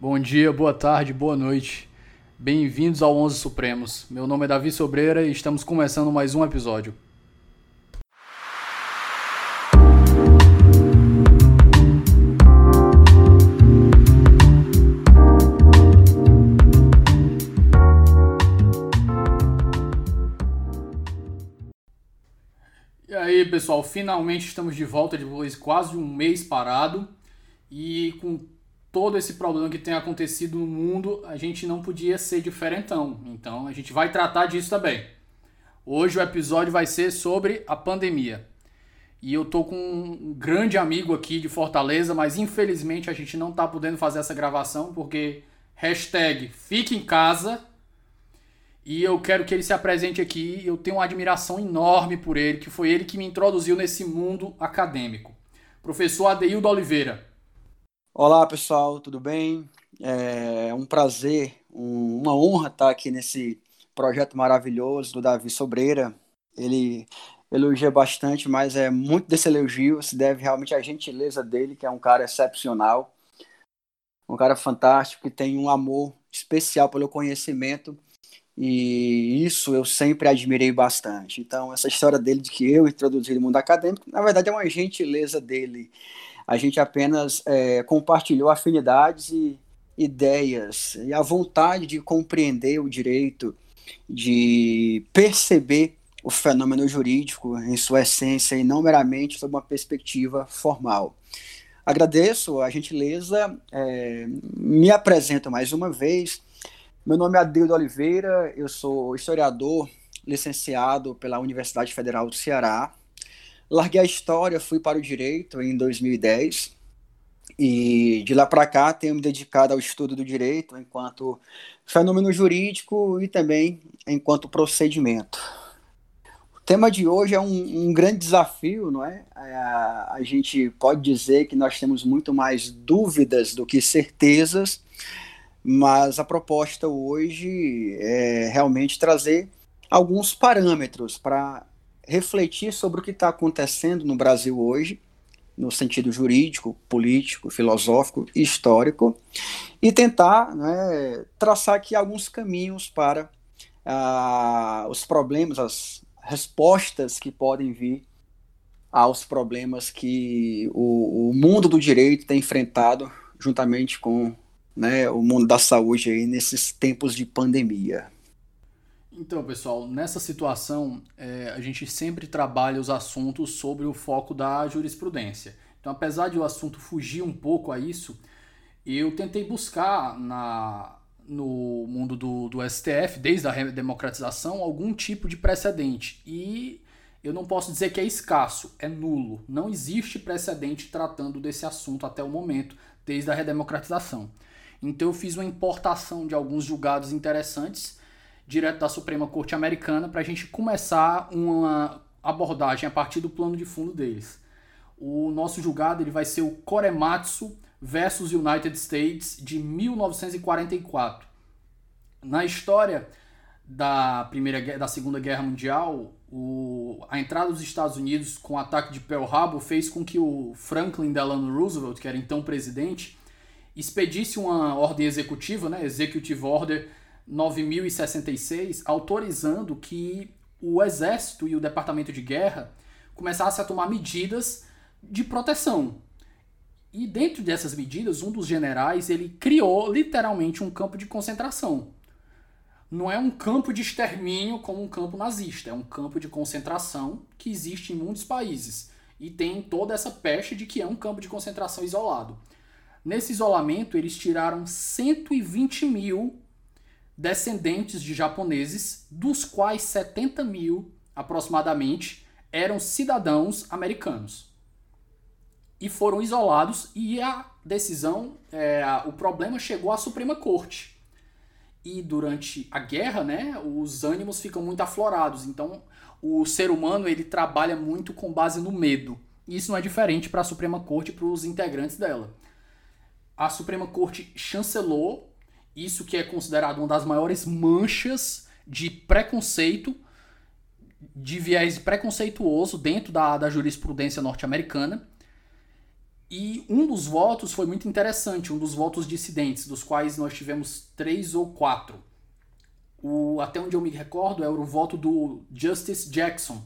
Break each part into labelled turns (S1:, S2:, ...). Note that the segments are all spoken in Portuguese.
S1: Bom dia, boa tarde, boa noite. Bem-vindos ao 11 Supremos. Meu nome é Davi Sobreira e estamos começando mais um episódio. E aí, pessoal, finalmente estamos de volta depois de quase um mês parado e com todo esse problema que tem acontecido no mundo, a gente não podia ser diferentão. Então, a gente vai tratar disso também. Hoje o episódio vai ser sobre a pandemia. E eu tô com um grande amigo aqui de Fortaleza, mas infelizmente a gente não tá podendo fazer essa gravação porque hashtag fique em casa e eu quero que ele se apresente aqui. Eu tenho uma admiração enorme por ele, que foi ele que me introduziu nesse mundo acadêmico. Professor Adeildo Oliveira.
S2: Olá, pessoal, tudo bem? É um prazer, um, uma honra estar aqui nesse projeto maravilhoso do Davi Sobreira. Ele elogia bastante, mas é muito desse elogio se deve realmente à gentileza dele, que é um cara excepcional, um cara fantástico, que tem um amor especial pelo conhecimento e isso eu sempre admirei bastante. Então, essa história dele de que eu introduzi no mundo acadêmico, na verdade é uma gentileza dele. A gente apenas é, compartilhou afinidades e ideias e a vontade de compreender o direito, de perceber o fenômeno jurídico em sua essência e não meramente sob uma perspectiva formal. Agradeço a gentileza, é, me apresento mais uma vez meu nome é Adildo Oliveira, eu sou historiador licenciado pela Universidade Federal do Ceará. Larguei a história, fui para o direito em 2010 e de lá para cá tenho me dedicado ao estudo do direito enquanto fenômeno jurídico e também enquanto procedimento. O tema de hoje é um, um grande desafio, não é? A, a gente pode dizer que nós temos muito mais dúvidas do que certezas mas a proposta hoje é realmente trazer alguns parâmetros para refletir sobre o que está acontecendo no Brasil hoje, no sentido jurídico, político, filosófico e histórico, e tentar né, traçar aqui alguns caminhos para ah, os problemas, as respostas que podem vir aos problemas que o, o mundo do direito tem enfrentado juntamente com né, o mundo da saúde aí nesses tempos de pandemia.
S1: Então, pessoal, nessa situação, é, a gente sempre trabalha os assuntos sobre o foco da jurisprudência. Então, apesar de o assunto fugir um pouco a isso, eu tentei buscar na, no mundo do, do STF, desde a democratização, algum tipo de precedente. E eu não posso dizer que é escasso, é nulo. Não existe precedente tratando desse assunto até o momento, desde a redemocratização. Então eu fiz uma importação de alguns julgados interessantes direto da Suprema Corte Americana para a gente começar uma abordagem a partir do plano de fundo deles. O nosso julgado ele vai ser o Korematsu versus United States de 1944. Na história da primeira da Segunda Guerra Mundial, o, a entrada dos Estados Unidos com o ataque de Pearl Harbor fez com que o Franklin Delano Roosevelt, que era então presidente, expedisse uma ordem executiva, né, Executive Order 9066, autorizando que o Exército e o Departamento de Guerra começassem a tomar medidas de proteção. E dentro dessas medidas, um dos generais ele criou literalmente um campo de concentração. Não é um campo de extermínio como um campo nazista, é um campo de concentração que existe em muitos países e tem toda essa peste de que é um campo de concentração isolado. Nesse isolamento, eles tiraram 120 mil descendentes de japoneses, dos quais 70 mil, aproximadamente, eram cidadãos americanos. E foram isolados, e a decisão, é, o problema chegou à Suprema Corte. E durante a guerra, né, os ânimos ficam muito aflorados. Então, o ser humano ele trabalha muito com base no medo. E isso não é diferente para a Suprema Corte e para os integrantes dela a Suprema Corte chancelou isso que é considerado uma das maiores manchas de preconceito, de viés preconceituoso dentro da, da jurisprudência norte-americana. E um dos votos foi muito interessante, um dos votos dissidentes, dos quais nós tivemos três ou quatro. O, até onde eu me recordo é o voto do Justice Jackson,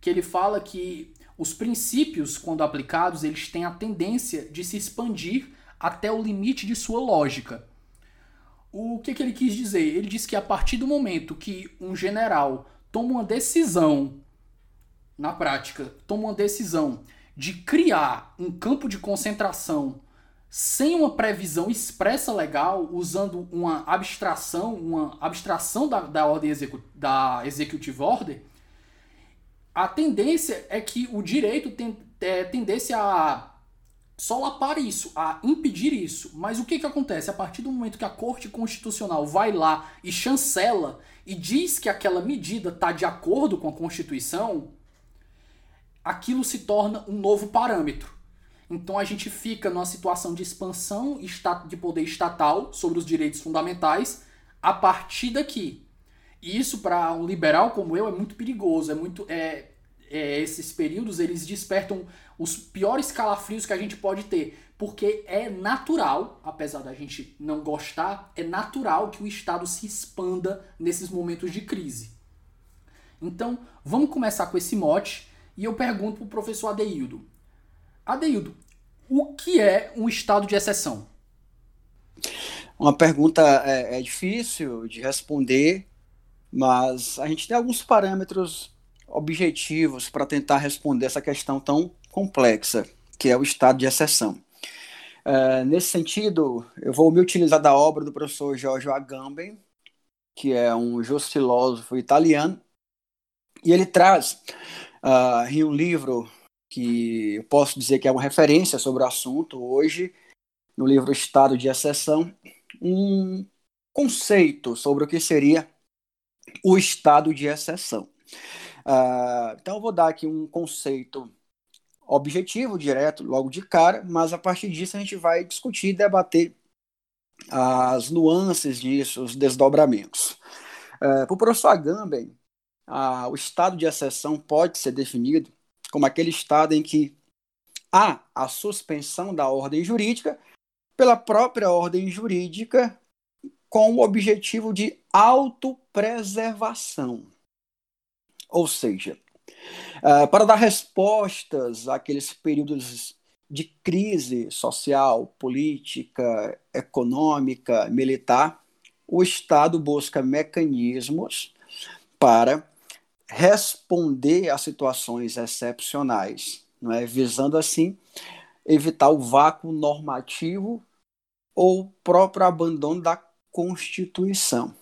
S1: que ele fala que os princípios, quando aplicados, eles têm a tendência de se expandir até o limite de sua lógica. O que, que ele quis dizer? Ele disse que a partir do momento que um general toma uma decisão, na prática, toma uma decisão de criar um campo de concentração sem uma previsão expressa legal, usando uma abstração, uma abstração da, da ordem execu da executive order, a tendência é que o direito é, tendência a solapar isso, a impedir isso. Mas o que, que acontece? A partir do momento que a Corte Constitucional vai lá e chancela e diz que aquela medida está de acordo com a Constituição, aquilo se torna um novo parâmetro. Então a gente fica numa situação de expansão de poder estatal sobre os direitos fundamentais a partir daqui. E isso para um liberal como eu é muito perigoso, é muito é, é, esses períodos eles despertam os piores calafrios que a gente pode ter, porque é natural, apesar da gente não gostar, é natural que o Estado se expanda nesses momentos de crise. Então, vamos começar com esse mote e eu pergunto para o professor Adeildo. Adeildo, o que é um estado de exceção?
S2: Uma pergunta é, é difícil de responder, mas a gente tem alguns parâmetros objetivos para tentar responder essa questão tão complexa, que é o estado de exceção. Uh, nesse sentido, eu vou me utilizar da obra do professor Giorgio Agamben, que é um justilósofo italiano, e ele traz uh, em um livro que eu posso dizer que é uma referência sobre o assunto hoje, no livro Estado de Exceção, um conceito sobre o que seria o estado de exceção. Uh, então, eu vou dar aqui um conceito objetivo, direto, logo de cara, mas a partir disso a gente vai discutir e debater as nuances disso, os desdobramentos. Uh, Para o professor Agamben, uh, o estado de exceção pode ser definido como aquele estado em que há a suspensão da ordem jurídica pela própria ordem jurídica com o objetivo de autopreservação. Ou seja, uh, para dar respostas àqueles períodos de crise social, política, econômica, militar, o Estado busca mecanismos para responder a situações excepcionais, não é? visando assim evitar o vácuo normativo ou próprio abandono da Constituição.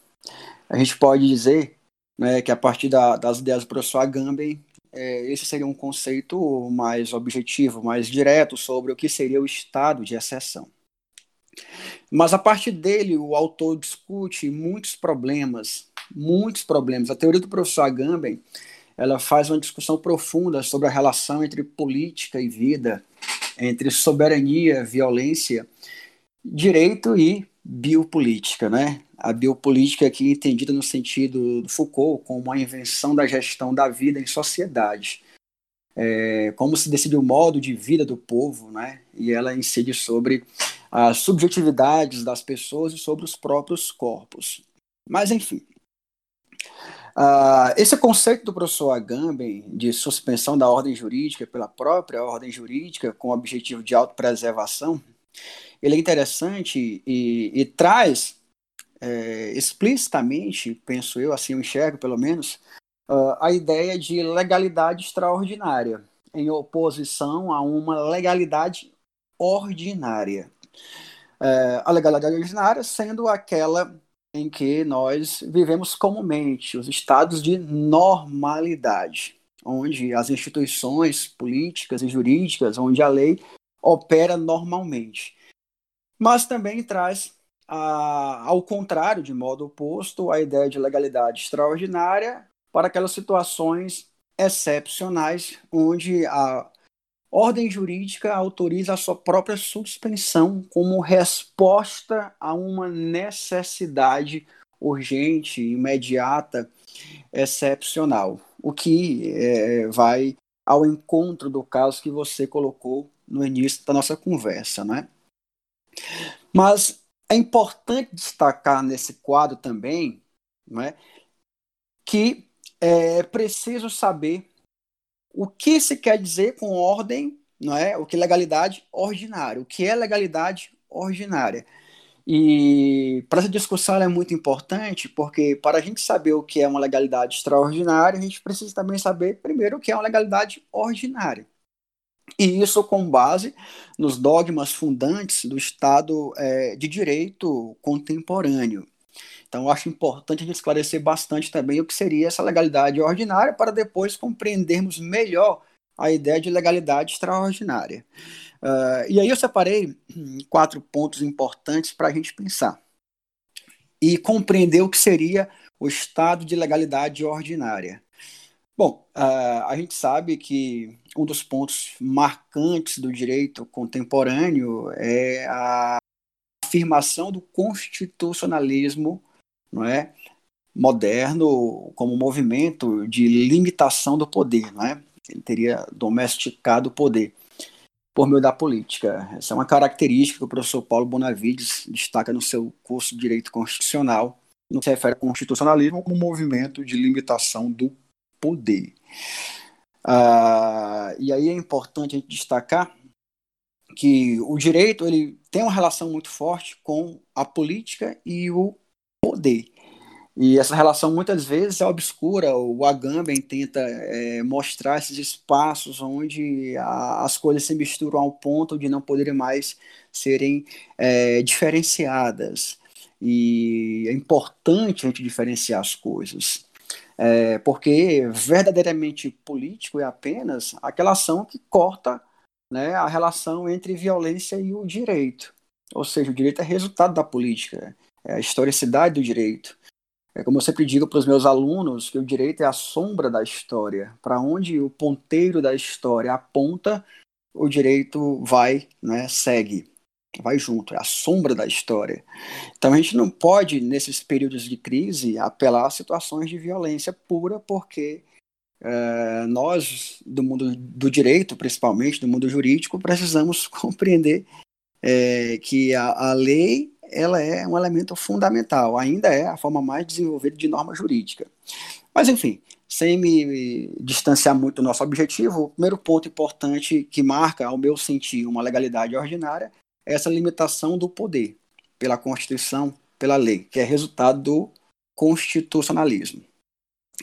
S2: A gente pode dizer né, que a partir da, das ideias do professor Agamben, é, esse seria um conceito mais objetivo, mais direto sobre o que seria o estado de exceção. Mas a partir dele, o autor discute muitos problemas, muitos problemas. A teoria do professor Agamben, ela faz uma discussão profunda sobre a relação entre política e vida, entre soberania, violência, direito e biopolítica, né? A biopolítica aqui entendida no sentido do Foucault como a invenção da gestão da vida em sociedade. É, como se decide o modo de vida do povo, né? E ela incide sobre as subjetividades das pessoas e sobre os próprios corpos. Mas, enfim. Uh, esse conceito do professor Agamben de suspensão da ordem jurídica pela própria ordem jurídica com o objetivo de autopreservação ele é interessante e, e traz é, explicitamente, penso eu, assim eu enxergo pelo menos, uh, a ideia de legalidade extraordinária, em oposição a uma legalidade ordinária. É, a legalidade ordinária sendo aquela em que nós vivemos comumente, os estados de normalidade, onde as instituições políticas e jurídicas, onde a lei opera normalmente mas também traz, a, ao contrário, de modo oposto, a ideia de legalidade extraordinária para aquelas situações excepcionais onde a ordem jurídica autoriza a sua própria suspensão como resposta a uma necessidade urgente, imediata, excepcional, o que é, vai ao encontro do caso que você colocou no início da nossa conversa, né? Mas é importante destacar nesse quadro também, né, que é preciso saber o que se quer dizer com ordem, não é? O que é legalidade ordinária? O que é legalidade ordinária? E para essa discussão é muito importante, porque para a gente saber o que é uma legalidade extraordinária, a gente precisa também saber primeiro o que é uma legalidade ordinária. E isso com base nos dogmas fundantes do Estado é, de Direito contemporâneo. Então, acho importante a gente esclarecer bastante também o que seria essa legalidade ordinária para depois compreendermos melhor a ideia de legalidade extraordinária. Uh, e aí eu separei quatro pontos importantes para a gente pensar e compreender o que seria o estado de legalidade ordinária. Bom, a gente sabe que um dos pontos marcantes do direito contemporâneo é a afirmação do constitucionalismo não é, moderno como movimento de limitação do poder. Não é? Ele teria domesticado o poder por meio da política. Essa é uma característica que o professor Paulo Bonavides destaca no seu curso de Direito Constitucional, no que se refere ao constitucionalismo como movimento de limitação do poder. Ah, e aí é importante a gente destacar que o direito ele tem uma relação muito forte com a política e o poder. E essa relação muitas vezes é obscura. O Agamben tenta é, mostrar esses espaços onde a, as coisas se misturam ao ponto de não poderem mais serem é, diferenciadas. E é importante a gente diferenciar as coisas. É, porque verdadeiramente político é apenas aquela ação que corta né, a relação entre violência e o direito. Ou seja, o direito é resultado da política, é a historicidade do direito. É como eu sempre digo para os meus alunos que o direito é a sombra da história. Para onde o ponteiro da história aponta, o direito vai, né, segue vai junto, é a sombra da história. Então a gente não pode, nesses períodos de crise, apelar a situações de violência pura, porque é, nós, do mundo do direito, principalmente do mundo jurídico, precisamos compreender é, que a, a lei ela é um elemento fundamental, ainda é a forma mais desenvolvida de norma jurídica. Mas, enfim, sem me distanciar muito do nosso objetivo, o primeiro ponto importante que marca, ao meu sentir, uma legalidade ordinária essa limitação do poder pela Constituição, pela lei, que é resultado do constitucionalismo.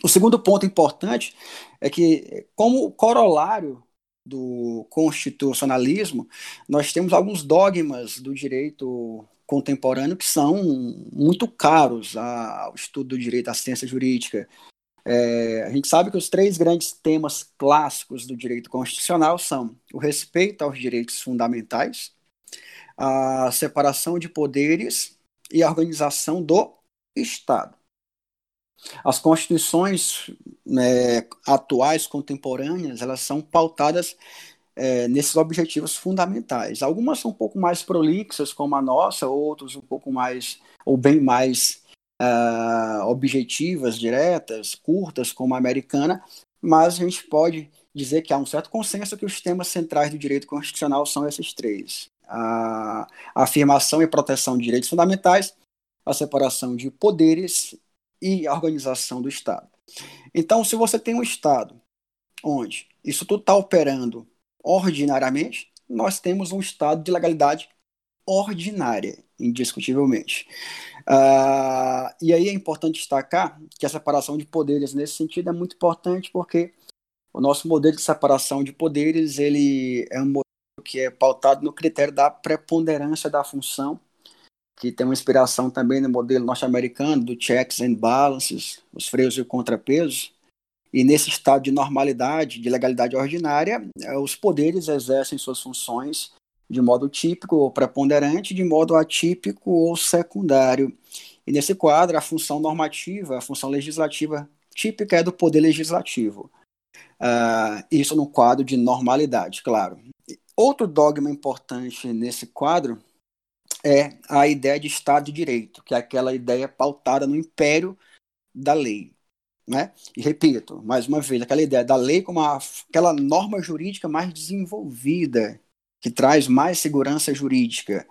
S2: O segundo ponto importante é que, como corolário do constitucionalismo, nós temos alguns dogmas do direito contemporâneo que são muito caros ao estudo do direito à ciência jurídica. É, a gente sabe que os três grandes temas clássicos do direito constitucional são o respeito aos direitos fundamentais, a separação de poderes e a organização do Estado. As constituições né, atuais, contemporâneas, elas são pautadas é, nesses objetivos fundamentais. Algumas são um pouco mais prolixas, como a nossa, outros um pouco mais, ou bem mais uh, objetivas, diretas, curtas, como a americana, mas a gente pode dizer que há um certo consenso que os temas centrais do direito constitucional são esses três: a, afirmação e proteção de direitos fundamentais, a separação de poderes e a organização do Estado. Então, se você tem um Estado onde isso tudo está operando ordinariamente, nós temos um Estado de legalidade ordinária, indiscutivelmente. Uh, e aí é importante destacar que a separação de poderes nesse sentido é muito importante porque o nosso modelo de separação de poderes ele é um que é pautado no critério da preponderância da função, que tem uma inspiração também no modelo norte-americano do checks and balances, os freios e contrapesos. E nesse estado de normalidade, de legalidade ordinária, eh, os poderes exercem suas funções de modo típico ou preponderante, de modo atípico ou secundário. E nesse quadro, a função normativa, a função legislativa típica é do poder legislativo. Uh, isso no quadro de normalidade, claro. Outro dogma importante nesse quadro é a ideia de Estado de Direito, que é aquela ideia pautada no império da lei. Né? E repito, mais uma vez, aquela ideia da lei como a, aquela norma jurídica mais desenvolvida que traz mais segurança jurídica.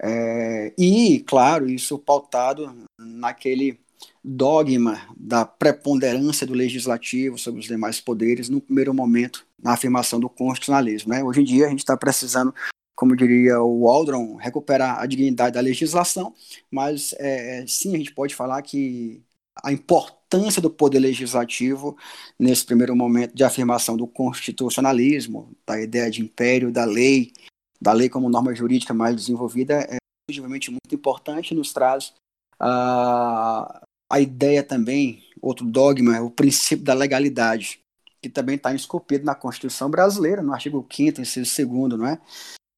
S2: É, e, claro, isso pautado naquele dogma da preponderância do legislativo sobre os demais poderes, no primeiro momento, na afirmação do constitucionalismo. Né? Hoje em dia, a gente está precisando, como diria o Waldron, recuperar a dignidade da legislação, mas é, sim, a gente pode falar que a importância do poder legislativo nesse primeiro momento de afirmação do constitucionalismo, da ideia de império da lei, da lei como norma jurídica mais desenvolvida, é obviamente muito importante, nos traz a, a ideia também, outro dogma, é o princípio da legalidade, que também está esculpido na Constituição brasileira, no artigo 5 inciso 2 não é?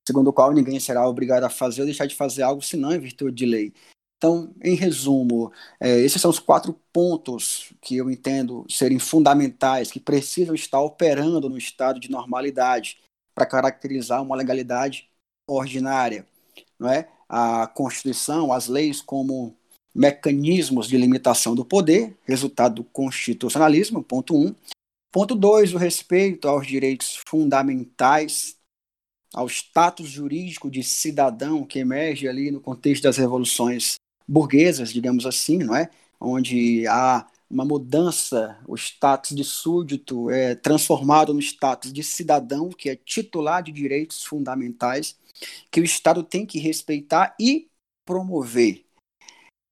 S2: Segundo o qual ninguém será obrigado a fazer ou deixar de fazer algo senão em virtude de lei. Então, em resumo, é, esses são os quatro pontos que eu entendo serem fundamentais, que precisam estar operando no estado de normalidade para caracterizar uma legalidade ordinária. Não é? A Constituição, as leis como mecanismos de limitação do poder, resultado do constitucionalismo, ponto 1. Um. Ponto 2, o respeito aos direitos fundamentais, ao status jurídico de cidadão que emerge ali no contexto das revoluções burguesas, digamos assim, não é? Onde há uma mudança, o status de súdito é transformado no status de cidadão, que é titular de direitos fundamentais, que o Estado tem que respeitar e promover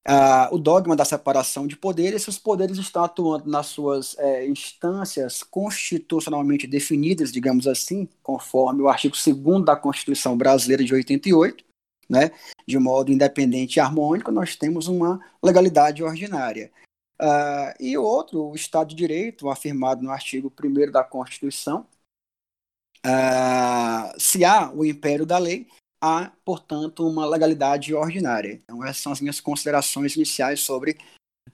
S2: uh, o dogma da separação de poderes, esses poderes estão atuando nas suas é, instâncias constitucionalmente definidas, digamos assim, conforme o artigo 2 da Constituição Brasileira de 88, né, de modo independente e harmônico, nós temos uma legalidade ordinária. Uh, e outro, o Estado de Direito, afirmado no artigo 1 da Constituição, uh, se há o império da lei, há, portanto, uma legalidade ordinária. Então, essas são as minhas considerações iniciais sobre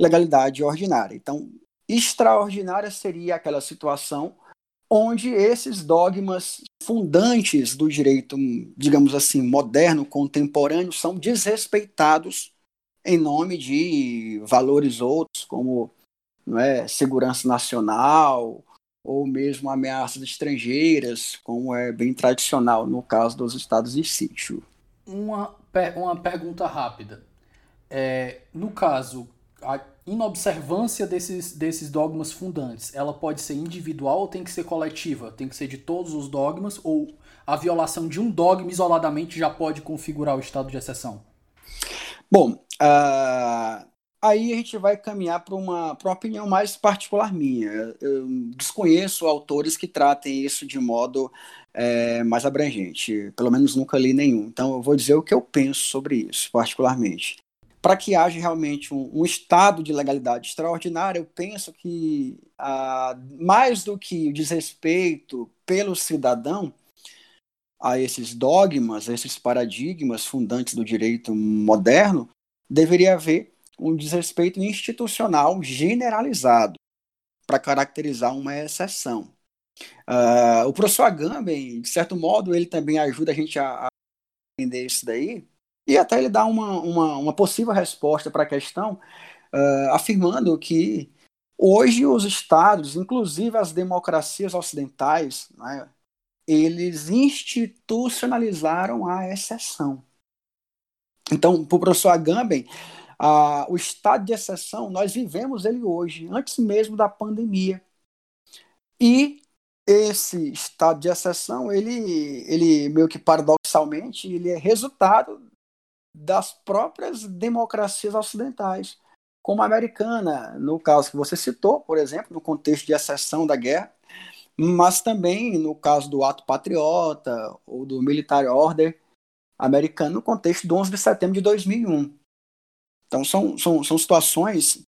S2: legalidade ordinária. Então, extraordinária seria aquela situação onde esses dogmas fundantes do direito, digamos assim, moderno, contemporâneo, são desrespeitados em nome de valores outros, como é, segurança nacional, ou mesmo ameaças estrangeiras, como é bem tradicional no caso dos estados de sítio.
S1: Uma, uma pergunta rápida. É, no caso, a inobservância desses, desses dogmas fundantes, ela pode ser individual ou tem que ser coletiva? Tem que ser de todos os dogmas? Ou a violação de um dogma isoladamente já pode configurar o estado de exceção?
S2: Bom, uh, aí a gente vai caminhar para uma, uma opinião mais particular minha. Eu desconheço autores que tratem isso de modo é, mais abrangente, pelo menos nunca li nenhum. Então eu vou dizer o que eu penso sobre isso, particularmente. Para que haja realmente um, um, estado de legalidade extraordinário, eu penso que ah, mais do que o desrespeito pelo cidadão a esses dogmas, a esses paradigmas fundantes do direito moderno, deveria haver um desrespeito institucional generalizado para caracterizar uma exceção. Uh, o professor Agamben, de certo modo, ele também ajuda a gente a, a entender isso daí, e até ele dá uma, uma, uma possível resposta para a questão, uh, afirmando que hoje os estados, inclusive as democracias ocidentais, né, eles institucionalizaram a exceção. Então, para o professor Agamben, ah, o estado de exceção, nós vivemos ele hoje, antes mesmo da pandemia. E esse estado de exceção, ele, ele meio que paradoxalmente, ele é resultado das próprias democracias ocidentais, como a americana, no caso que você citou, por exemplo, no contexto de exceção da guerra, mas também no caso do ato patriota ou do military order americano no contexto do 11 de setembro de 2001. Então, são, são, são situações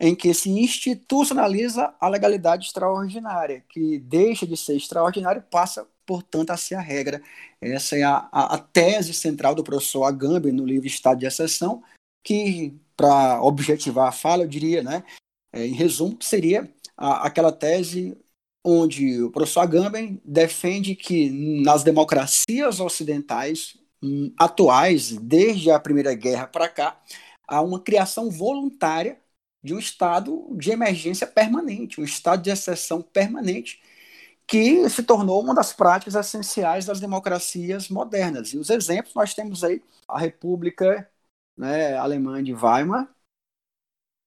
S2: em que se institucionaliza a legalidade extraordinária, que deixa de ser extraordinária e passa, portanto, a ser a regra. Essa é a, a, a tese central do professor Agamben no livro Estado de Exceção, que, para objetivar a fala, eu diria, né, é, em resumo, seria a, aquela tese onde o professor Agamben defende que nas democracias ocidentais hum, atuais, desde a Primeira Guerra para cá, a uma criação voluntária de um estado de emergência permanente, um estado de exceção permanente, que se tornou uma das práticas essenciais das democracias modernas. E os exemplos nós temos aí a República né, Alemã de Weimar,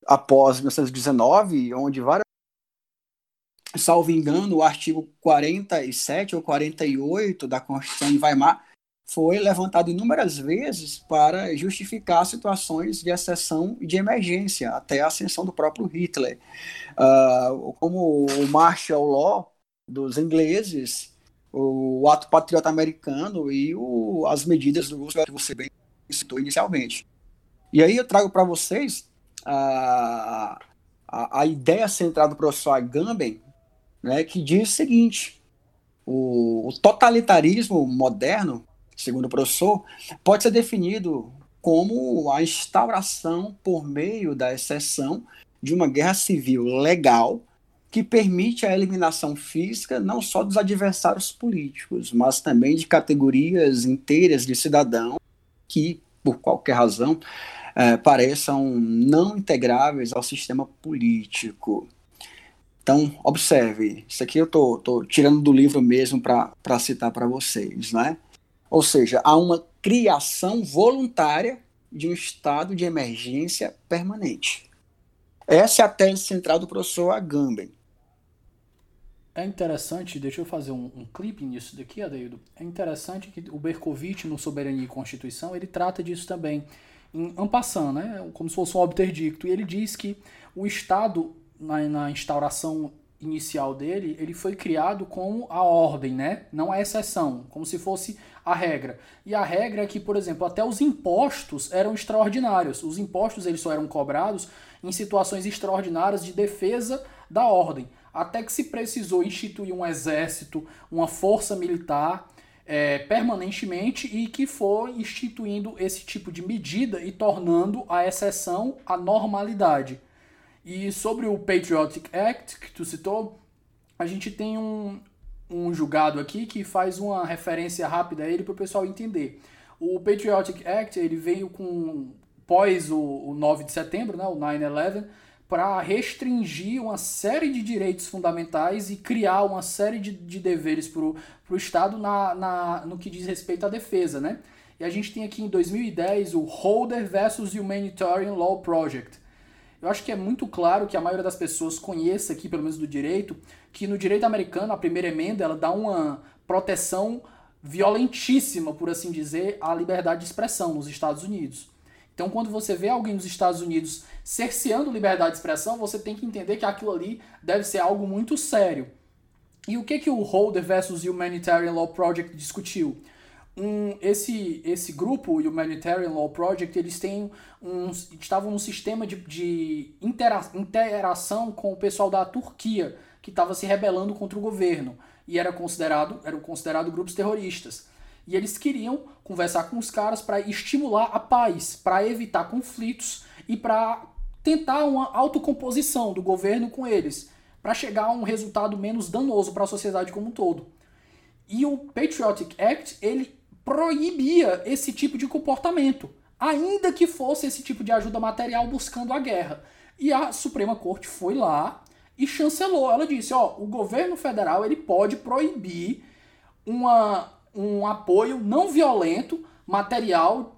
S2: após 1919, onde várias salvo engano, o artigo 47 ou 48 da Constituição de Weimar foi levantado inúmeras vezes para justificar situações de exceção e de emergência, até a ascensão do próprio Hitler. Uh, como o martial law dos ingleses, o ato patriota americano e o, as medidas do Roosevelt que você bem citou inicialmente. E aí eu trago para vocês a, a, a, ideia central do professor Agamben, né, que diz o seguinte, o, o totalitarismo moderno segundo o professor, pode ser definido como a instauração por meio da exceção de uma guerra civil legal que permite a eliminação física não só dos adversários políticos, mas também de categorias inteiras de cidadãos que, por qualquer razão, é, pareçam não integráveis ao sistema político. Então, observe, isso aqui eu estou tirando do livro mesmo para citar para vocês, né? Ou seja, há uma criação voluntária de um estado de emergência permanente. Essa é a tese central do professor Agamben.
S1: É interessante, deixa eu fazer um, um clipe nisso daqui, Adeildo. É interessante que o Berkovitch, no Soberania e Constituição, ele trata disso também em Ampassan, né? como se fosse um obterdicto. E ele diz que o Estado, na, na instauração inicial dele, ele foi criado como a ordem, né? não a exceção, como se fosse a regra. E a regra é que, por exemplo, até os impostos eram extraordinários. Os impostos eles só eram cobrados em situações extraordinárias de defesa da ordem. Até que se precisou instituir um exército, uma força militar é, permanentemente e que foi instituindo esse tipo de medida e tornando a exceção a normalidade. E sobre o Patriotic Act que tu citou, a gente tem um, um julgado aqui que faz uma referência rápida a ele para o pessoal entender. O Patriotic Act ele veio com pós o, o 9 de setembro, né, o 9/11, para restringir uma série de direitos fundamentais e criar uma série de, de deveres para o Estado na, na, no que diz respeito à defesa, né? E a gente tem aqui em 2010 o Holder versus Humanitarian Law Project. Eu acho que é muito claro que a maioria das pessoas conheça aqui, pelo menos do direito, que no direito americano a primeira emenda ela dá uma proteção violentíssima, por assim dizer, à liberdade de expressão nos Estados Unidos. Então, quando você vê alguém nos Estados Unidos cerceando liberdade de expressão, você tem que entender que aquilo ali deve ser algo muito sério. E o que que o Holder versus Humanitarian Law Project discutiu? Um, esse, esse grupo, o Humanitarian Law Project, eles têm um, estavam num sistema de, de intera interação com o pessoal da Turquia, que estava se rebelando contra o governo e era considerado, eram considerados grupos terroristas. E eles queriam conversar com os caras para estimular a paz, para evitar conflitos e para tentar uma autocomposição do governo com eles, para chegar a um resultado menos danoso para a sociedade como um todo. E o Patriotic Act, ele proibia esse tipo de comportamento, ainda que fosse esse tipo de ajuda material buscando a guerra. E a Suprema Corte foi lá e chancelou. Ela disse, ó, o governo federal ele pode proibir uma, um apoio não violento, material,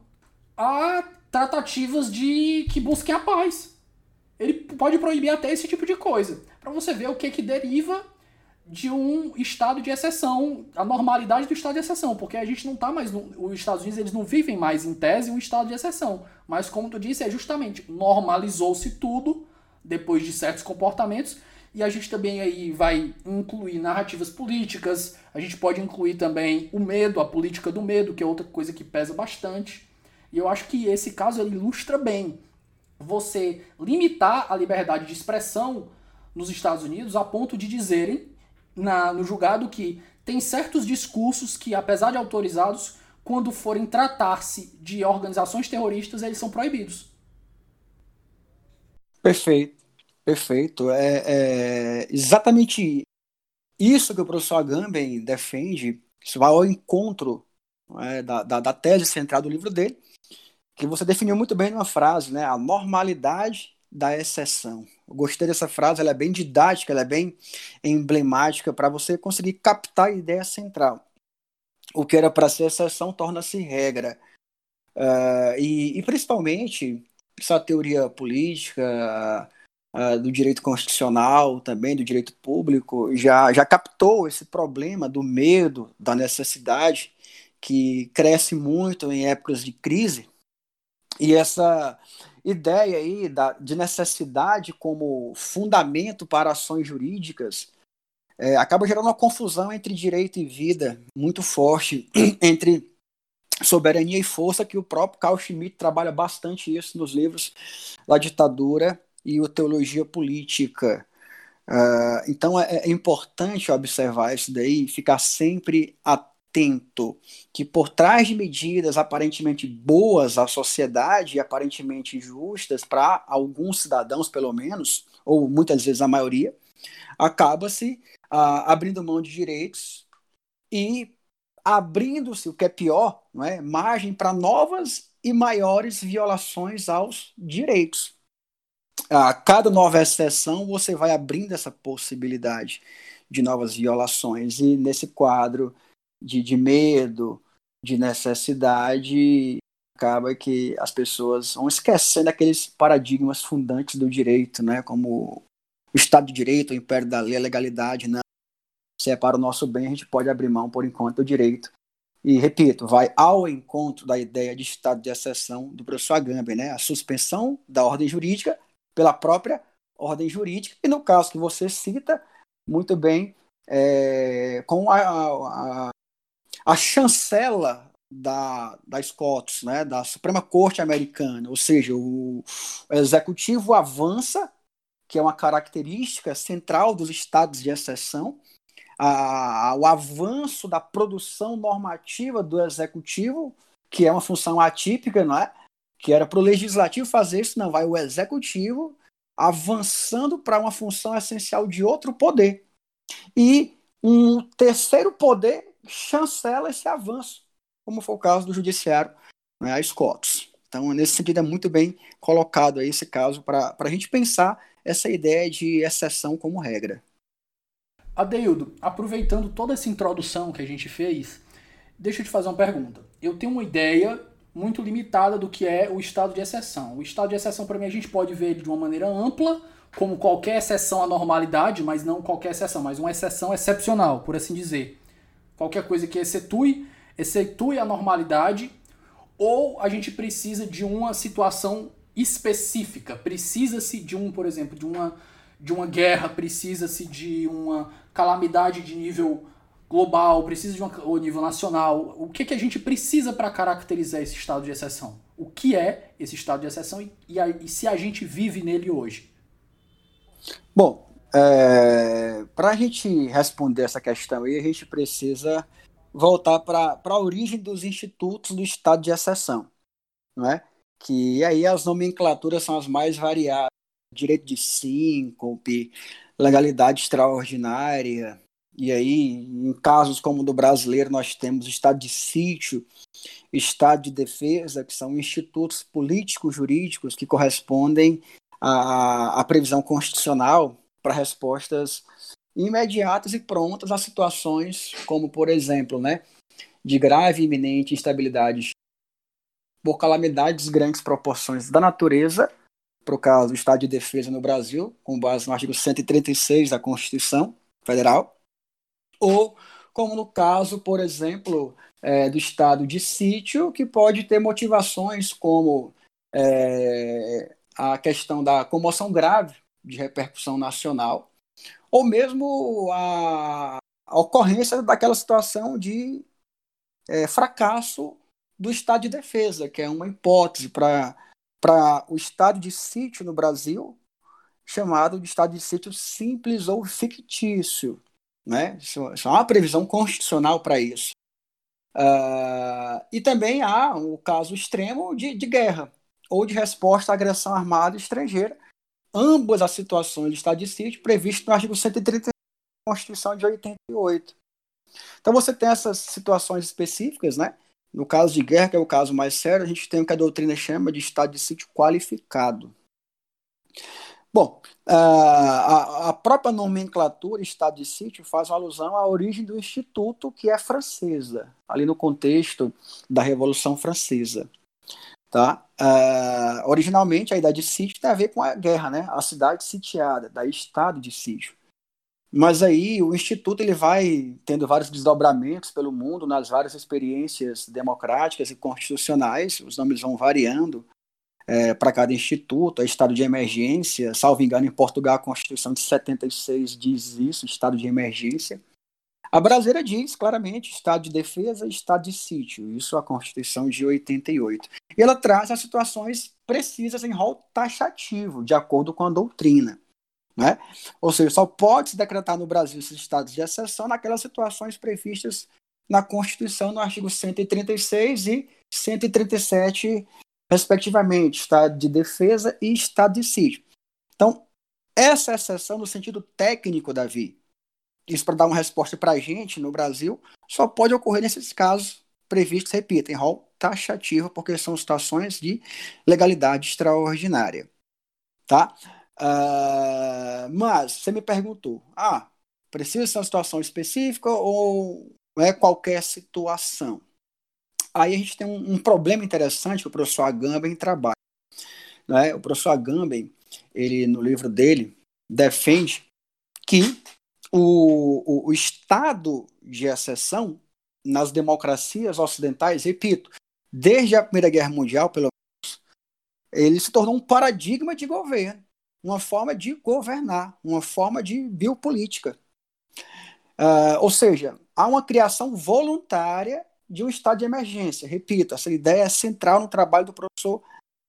S1: a tratativas de que busquem a paz. Ele pode proibir até esse tipo de coisa, para você ver o que que deriva de um estado de exceção, a normalidade do estado de exceção, porque a gente não está mais no, os Estados Unidos eles não vivem mais em tese um estado de exceção, mas como tu disse é justamente normalizou-se tudo depois de certos comportamentos e a gente também aí vai incluir narrativas políticas, a gente pode incluir também o medo, a política do medo, que é outra coisa que pesa bastante. E eu acho que esse caso ele ilustra bem você limitar a liberdade de expressão nos Estados Unidos a ponto de dizerem na, no julgado que tem certos discursos que, apesar de autorizados, quando forem tratar-se de organizações terroristas, eles são proibidos.
S2: Perfeito. Perfeito. É, é, exatamente isso que o professor Agamben defende, isso vai ao encontro é, da, da, da, tese central do livro dele, que você definiu muito bem numa frase, né? A normalidade da exceção. Gostei dessa frase, ela é bem didática, ela é bem emblemática para você conseguir captar a ideia central. O que era para ser exceção torna-se regra. Uh, e, e, principalmente essa teoria política uh, do direito constitucional, também do direito público, já, já captou esse problema do medo, da necessidade, que cresce muito em épocas de crise. E essa ideia aí da, de necessidade como fundamento para ações jurídicas é, acaba gerando uma confusão entre direito e vida muito forte, entre soberania e força, que o próprio Carl Schmitt trabalha bastante isso nos livros La Ditadura e o Teologia Política. Uh, então é, é, importante observar isso daí, ficar sempre atento que por trás de medidas aparentemente boas à sociedade aparentemente justas para alguns cidadãos pelo menos, ou muitas vezes a maioria, acaba-se uh, abrindo mão de direitos e abrindo-se, o que é pior, não é? margem para novas e maiores violações aos direitos. A cada nova exceção, você vai abrindo essa possibilidade de novas violações. E nesse quadro de, de medo, de necessidade, acaba que as pessoas vão esquecendo aqueles paradigmas fundantes do direito, né? como o Estado de Direito, o império da lei, a legalidade, não. Se é para o nosso bem, a gente pode abrir mão por enquanto do direito. E, repito, vai ao encontro da ideia de estado de exceção do professor Agamben, né? a suspensão da ordem jurídica pela própria ordem jurídica, e no caso que você cita, muito bem, é, com a, a, a, chancela da, da SCOTUS, né, da Suprema Corte Americana, ou seja, o, o executivo avança, que é uma característica central dos estados de exceção, a, o avanço da produção normativa do executivo, que é uma função atípica, não é? Que era para o legislativo fazer isso, não vai o executivo avançando para uma função essencial de outro poder. E um terceiro poder chancela esse avanço, como foi o caso do judiciário, né, a Scots. Então, nesse sentido, é muito bem colocado aí esse caso para a gente pensar essa ideia de exceção como regra.
S1: Adeildo, aproveitando toda essa introdução que a gente fez, deixa eu te fazer uma pergunta. Eu tenho uma ideia muito limitada do que é o estado de exceção. O estado de exceção, para mim, a gente pode ver ele de uma maneira ampla, como qualquer exceção à normalidade, mas não qualquer exceção, mas uma exceção excepcional, por assim dizer. Qualquer coisa que exceptue, exceptue a normalidade, ou a gente precisa de uma situação específica, precisa-se de um, por exemplo, de uma de uma guerra, precisa-se de uma calamidade de nível global, precisa de um nível nacional. O que, que a gente precisa para caracterizar esse estado de exceção? O que é esse estado de exceção e, e, a, e se a gente vive nele hoje?
S2: Bom, é, para a gente responder essa questão aí, a gente precisa voltar para a origem dos institutos do estado de exceção, não é? Que aí as nomenclaturas são as mais variadas, direito de síncope, legalidade extraordinária. E aí, em casos como o do brasileiro, nós temos estado de sítio, estado de defesa, que são institutos políticos jurídicos que correspondem à, à previsão constitucional para respostas imediatas e prontas a situações como, por exemplo, né, de grave e iminente instabilidade por calamidades de grandes proporções da natureza o caso do Estado de Defesa no Brasil, com base no artigo 136 da Constituição Federal, ou como no caso, por exemplo, é, do estado de sítio, que pode ter motivações como é, a questão da comoção grave de repercussão nacional, ou mesmo a, a ocorrência daquela situação de é, fracasso do estado de defesa, que é uma hipótese para o estado de sítio no Brasil, chamado de estado de sítio simples ou fictício. Né? Isso, isso é uma previsão constitucional para isso. Uh, e também há o caso extremo de, de guerra ou de resposta à agressão armada estrangeira, ambas as situações de estado de sítio previsto no artigo 130 da Constituição de 88. Então você tem essas situações específicas, né? No caso de guerra, que é o caso mais sério, a gente tem o que a doutrina chama de estado de sítio qualificado. Bom, a, própria nomenclatura Estado de Sítio faz alusão à origem do Instituto, que é francesa, ali no contexto da Revolução Francesa. Tá? Uh, originalmente, a ideia de sítio tem a ver com a guerra, né? a cidade sitiada, daí Estado de Sítio. Mas aí o Instituto ele vai tendo vários desdobramentos pelo mundo, nas várias experiências democráticas e constitucionais, os nomes vão variando é, para cada instituto, é estado de emergência, salvo engano, em Portugal a Constituição de 76 diz isso, estado de emergência. A brasileira diz claramente estado de defesa e estado de sítio, isso a Constituição de 88. E ela traz as situações precisas em rol taxativo, de acordo com a doutrina. Né? Ou seja, só pode se decretar no Brasil esses estados de exceção naquelas situações previstas na Constituição, no artigo 136 e 137, respectivamente, estado de defesa e estado de sítio. Então, essa exceção, no sentido técnico, Davi, isso para dar uma resposta para a gente no Brasil, só pode ocorrer nesses casos previstos, repito, em rol taxativo, porque são situações de legalidade extraordinária. Tá? Uh, mas você me perguntou, ah, precisa ser uma situação específica ou é qualquer situação? Aí a gente tem um, um problema interessante que o professor Agamben trabalha. Né? O professor Agamben, ele no livro dele defende que o, o, estado de exceção nas democracias ocidentais, repito, desde a Primeira Guerra Mundial, pelo menos, ele se tornou um paradigma de governo uma forma de governar, uma forma de biopolítica. Uh, ou seja, há uma criação voluntária de um estado de emergência. Repito, essa ideia é central no trabalho do professor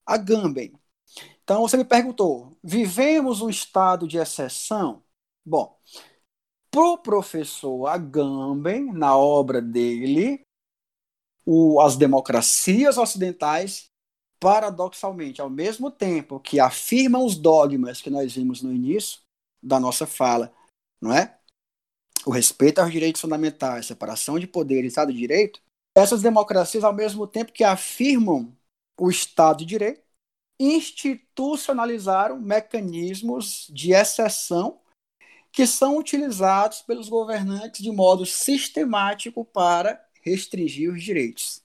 S2: Agamben. Então, você me perguntou, vivemos um estado de exceção? Bom, para o professor Agamben, na obra dele, o, as democracias ocidentais paradoxalmente, ao mesmo tempo que afirmam os dogmas que nós vimos no início da nossa fala, não é? O respeito aos direitos fundamentais, separação de poder e Estado de Direito, essas democracias, ao mesmo tempo que afirmam o Estado de Direito, institucionalizaram mecanismos de exceção que são utilizados pelos governantes de modo sistemático para restringir os direitos.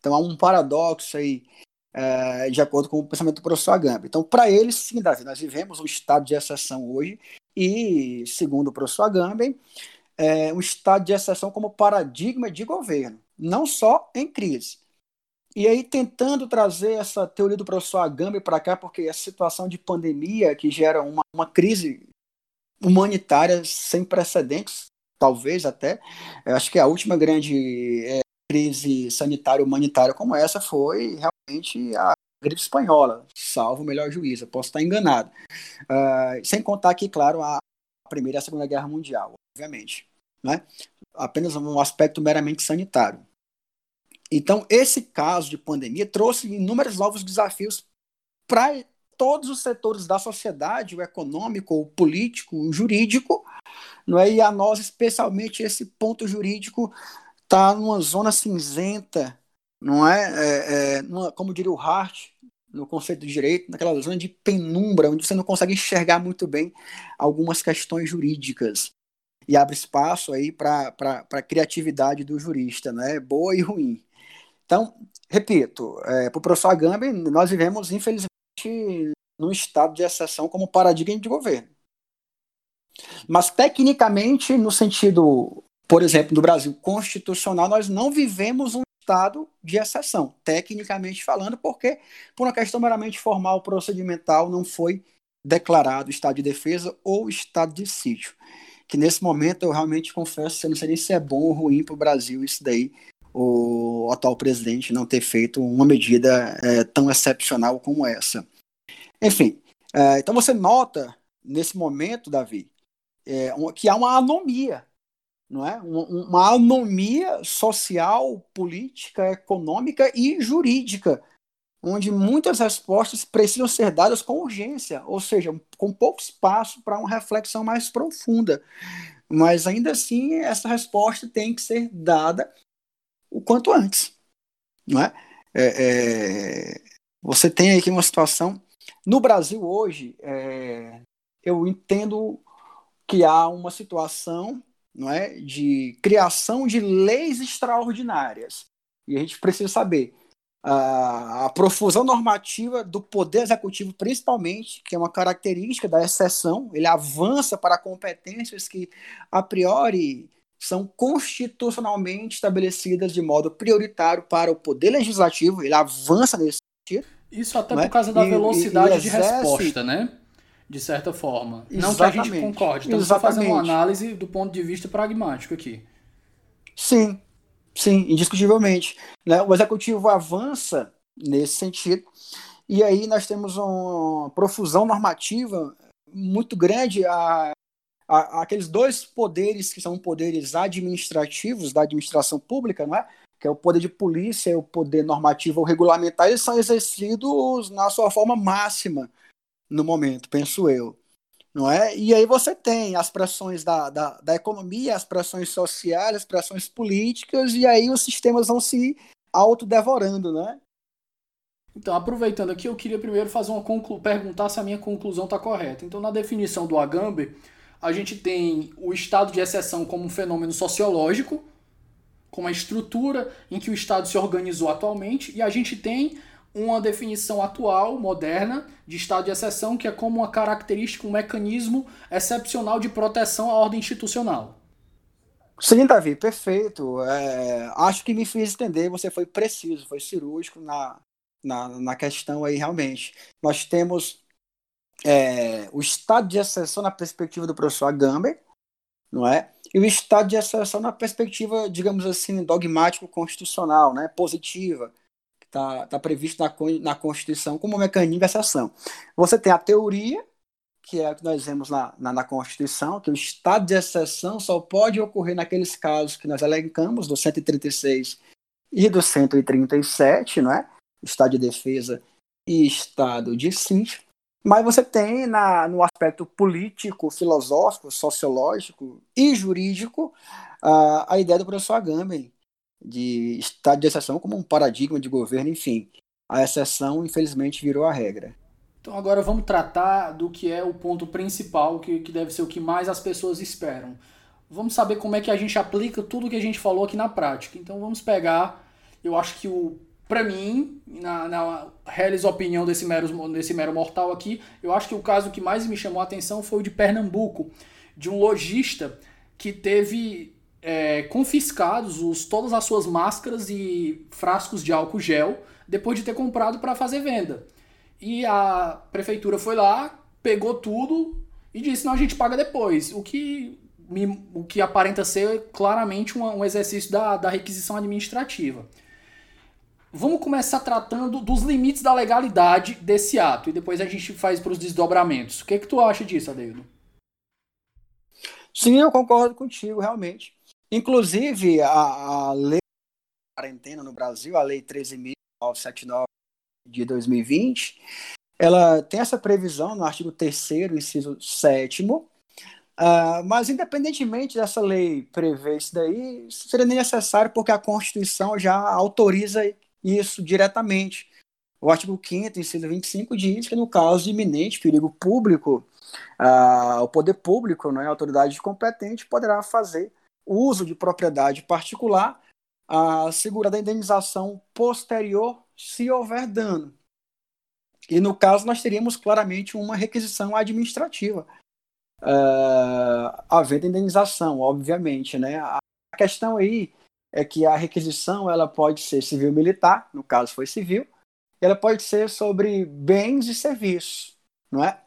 S2: Então há um paradoxo aí é, de acordo com o pensamento do professor Agamben. Então, para eles, sim, Davi, nós vivemos um estado de exceção hoje, e, segundo o professor Agamben, é um estado de exceção como paradigma de governo, não só em crise. E aí, tentando trazer essa teoria do professor Agamben para cá, porque a situação de pandemia que gera uma, uma crise humanitária sem precedentes, talvez até, acho que a última grande é, crise sanitária humanitária como essa foi realmente a gripe espanhola, salvo o melhor juízo, posso estar enganado. Uh, sem contar aqui, claro, a Primeira e a Segunda Guerra Mundial, obviamente. Né? Apenas um aspecto meramente sanitário. Então, esse caso de pandemia trouxe inúmeros novos desafios para todos os setores da sociedade, o econômico, o político, o jurídico, não é? e a nós, especialmente, esse ponto jurídico está numa zona cinzenta, não é? é, é numa, como diria o Hart, no conceito de direito, naquela zona de penumbra, onde você não consegue enxergar muito bem algumas questões jurídicas. E abre espaço aí para a criatividade do jurista, né? boa e ruim. Então, repito, é, para o professor Agamben, nós vivemos, infelizmente, num estado de exceção como paradigma de governo. Mas, tecnicamente, no sentido por exemplo, no Brasil constitucional, nós não vivemos um estado de exceção, tecnicamente falando, porque, por uma questão meramente formal, procedimental, não foi declarado estado de defesa ou estado de sítio. Que nesse momento eu realmente confesso, eu não sei nem se é bom ou ruim para o Brasil isso daí, o atual presidente não ter feito uma medida é, tão excepcional como essa. Enfim, é, então você nota nesse momento, Davi, é, que há uma anomia não é? uma anomia social, política, econômica e jurídica, onde muitas respostas precisam ser dadas com urgência, ou seja, com pouco espaço para uma reflexão mais profunda. Mas ainda assim, essa resposta tem que ser dada o quanto antes. Não é? é, é você tem aqui uma situação No Brasil hoje, é, eu entendo que há uma situação não é, de criação de leis extraordinárias. E a gente precisa saber a, a profusão normativa do poder executivo, principalmente, que é uma característica da exceção, ele avança para competências que, a priori, são constitucionalmente estabelecidas de modo prioritário para o poder legislativo, ele avança nesse sentido.
S1: Isso até por é? causa da velocidade e, e exerce... de resposta, né? De certa forma. Exatamente. Não que a gente concorde, estamos só fazendo uma análise do ponto de vista pragmático aqui.
S2: Sim, sim, indiscutivelmente. Né? O executivo avança nesse sentido, e aí nós temos uma profusão normativa muito grande a aqueles dois poderes que são poderes administrativos da administração pública, não é? que é o poder de polícia e o poder normativo ou regulamentar, eles são exercidos na sua forma máxima no momento, penso eu. Não é? E aí você tem as pressões da, da, da economia, as pressões sociais, as pressões políticas, e aí os sistemas vão se autodevorando, né?
S1: Então, aproveitando aqui, eu queria primeiro fazer uma perguntar se a minha conclusão está correta. Então, na definição do Agamben, a gente tem o estado de exceção como um fenômeno sociológico, como a estrutura em que o Estado se organizou atualmente, e a gente tem uma definição atual, moderna, de estado de exceção, que é como uma característica, um mecanismo excepcional de proteção à ordem institucional.
S2: Sim, Davi, perfeito. É, acho que me fiz entender, você foi preciso, foi cirúrgico na, na, na questão aí, realmente. Nós temos é, o estado de exceção na perspectiva do professor Agamben, não é? E o estado de exceção na perspectiva, digamos assim, dogmático-constitucional, né? positiva, que está tá previsto na, na Constituição como mecanismo de exceção. Você tem a teoria, que é o que nós vemos na, na, na, Constituição, que o estado de exceção só pode ocorrer naqueles casos que nós elencamos, do 136 e do 137, não é? Estado de defesa e estado de sítio. Mas você tem na, no aspecto político, filosófico, sociológico e jurídico uh, a ideia do professor Agamben de estado de exceção como um paradigma de governo, enfim. A exceção, infelizmente, virou a regra.
S1: Então agora vamos tratar do que é o ponto principal, que, que deve ser o que mais as pessoas esperam. Vamos saber como é que a gente aplica tudo que a gente falou aqui na prática. Então vamos pegar, eu acho que o para mim, na, na reles opinião desse mero, desse mero mortal aqui, eu acho que o caso que mais me chamou a atenção foi o de Pernambuco, de um lojista que teve é, confiscados os, todas as suas máscaras e frascos de álcool gel depois de ter comprado para fazer venda. E a prefeitura foi lá, pegou tudo e disse: não, a gente paga depois. O que, me, o que aparenta ser claramente um, um exercício da, da requisição administrativa. Vamos começar tratando dos limites da legalidade desse ato e depois a gente faz para os desdobramentos. O que, é que tu acha disso, Adeildo?
S2: Sim, eu concordo contigo, realmente. Inclusive, a, a lei de quarentena no Brasil, a Lei 13.979 de 2020, ela tem essa previsão no artigo 3 inciso 7 Uh, mas, independentemente dessa lei prever isso daí, seria necessário porque a Constituição já autoriza isso diretamente. O artigo 5 inciso 25, diz que no caso de iminente perigo público, uh, o poder público, né, a autoridade competente, poderá fazer uso de propriedade particular, uh, segurando a indenização posterior se houver dano. E no caso, nós teríamos claramente uma requisição administrativa, uh, havendo indenização, obviamente. Né? A questão aí é que a requisição ela pode ser civil militar, no caso foi civil, e ela pode ser sobre bens e serviços, não é?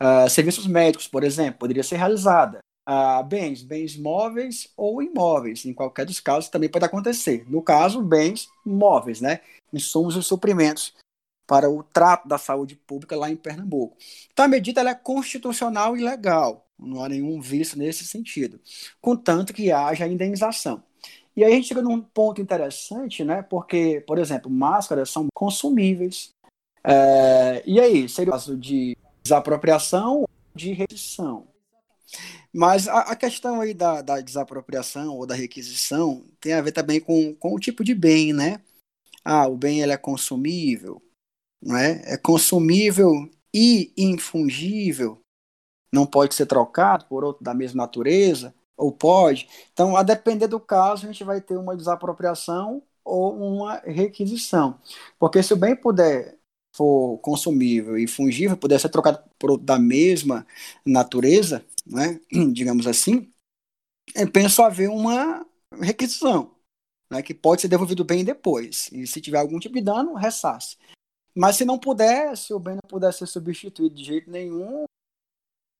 S2: Uh, serviços médicos, por exemplo, poderia ser realizada. Uh, bens, bens móveis ou imóveis, em qualquer dos casos também pode acontecer. No caso, bens móveis, né? Insumos e suprimentos para o trato da saúde pública lá em Pernambuco. Então a medida é constitucional e legal, não há nenhum vício nesse sentido, contanto que haja indenização. E aí a gente chega num ponto interessante, né? Porque, por exemplo, máscaras são consumíveis. É, e aí, seria o caso de desapropriação ou de requisição? Mas a, a questão aí da, da, desapropriação ou da requisição tem a ver também com, com o tipo de bem, né? Ah, o bem ele é consumível, não é? É consumível e infungível, não pode ser trocado por outro da mesma natureza, ou pode. Então, a depender do caso, a gente vai ter uma desapropriação ou uma requisição. Porque se o bem puder for consumível e fungível, puder ser trocado por da mesma natureza, né, digamos assim, eu penso haver uma requisição, né, que pode ser devolvido bem depois. E se tiver algum tipo de dano, ressasse. Mas se não puder, se o bem não puder ser substituído de jeito nenhum,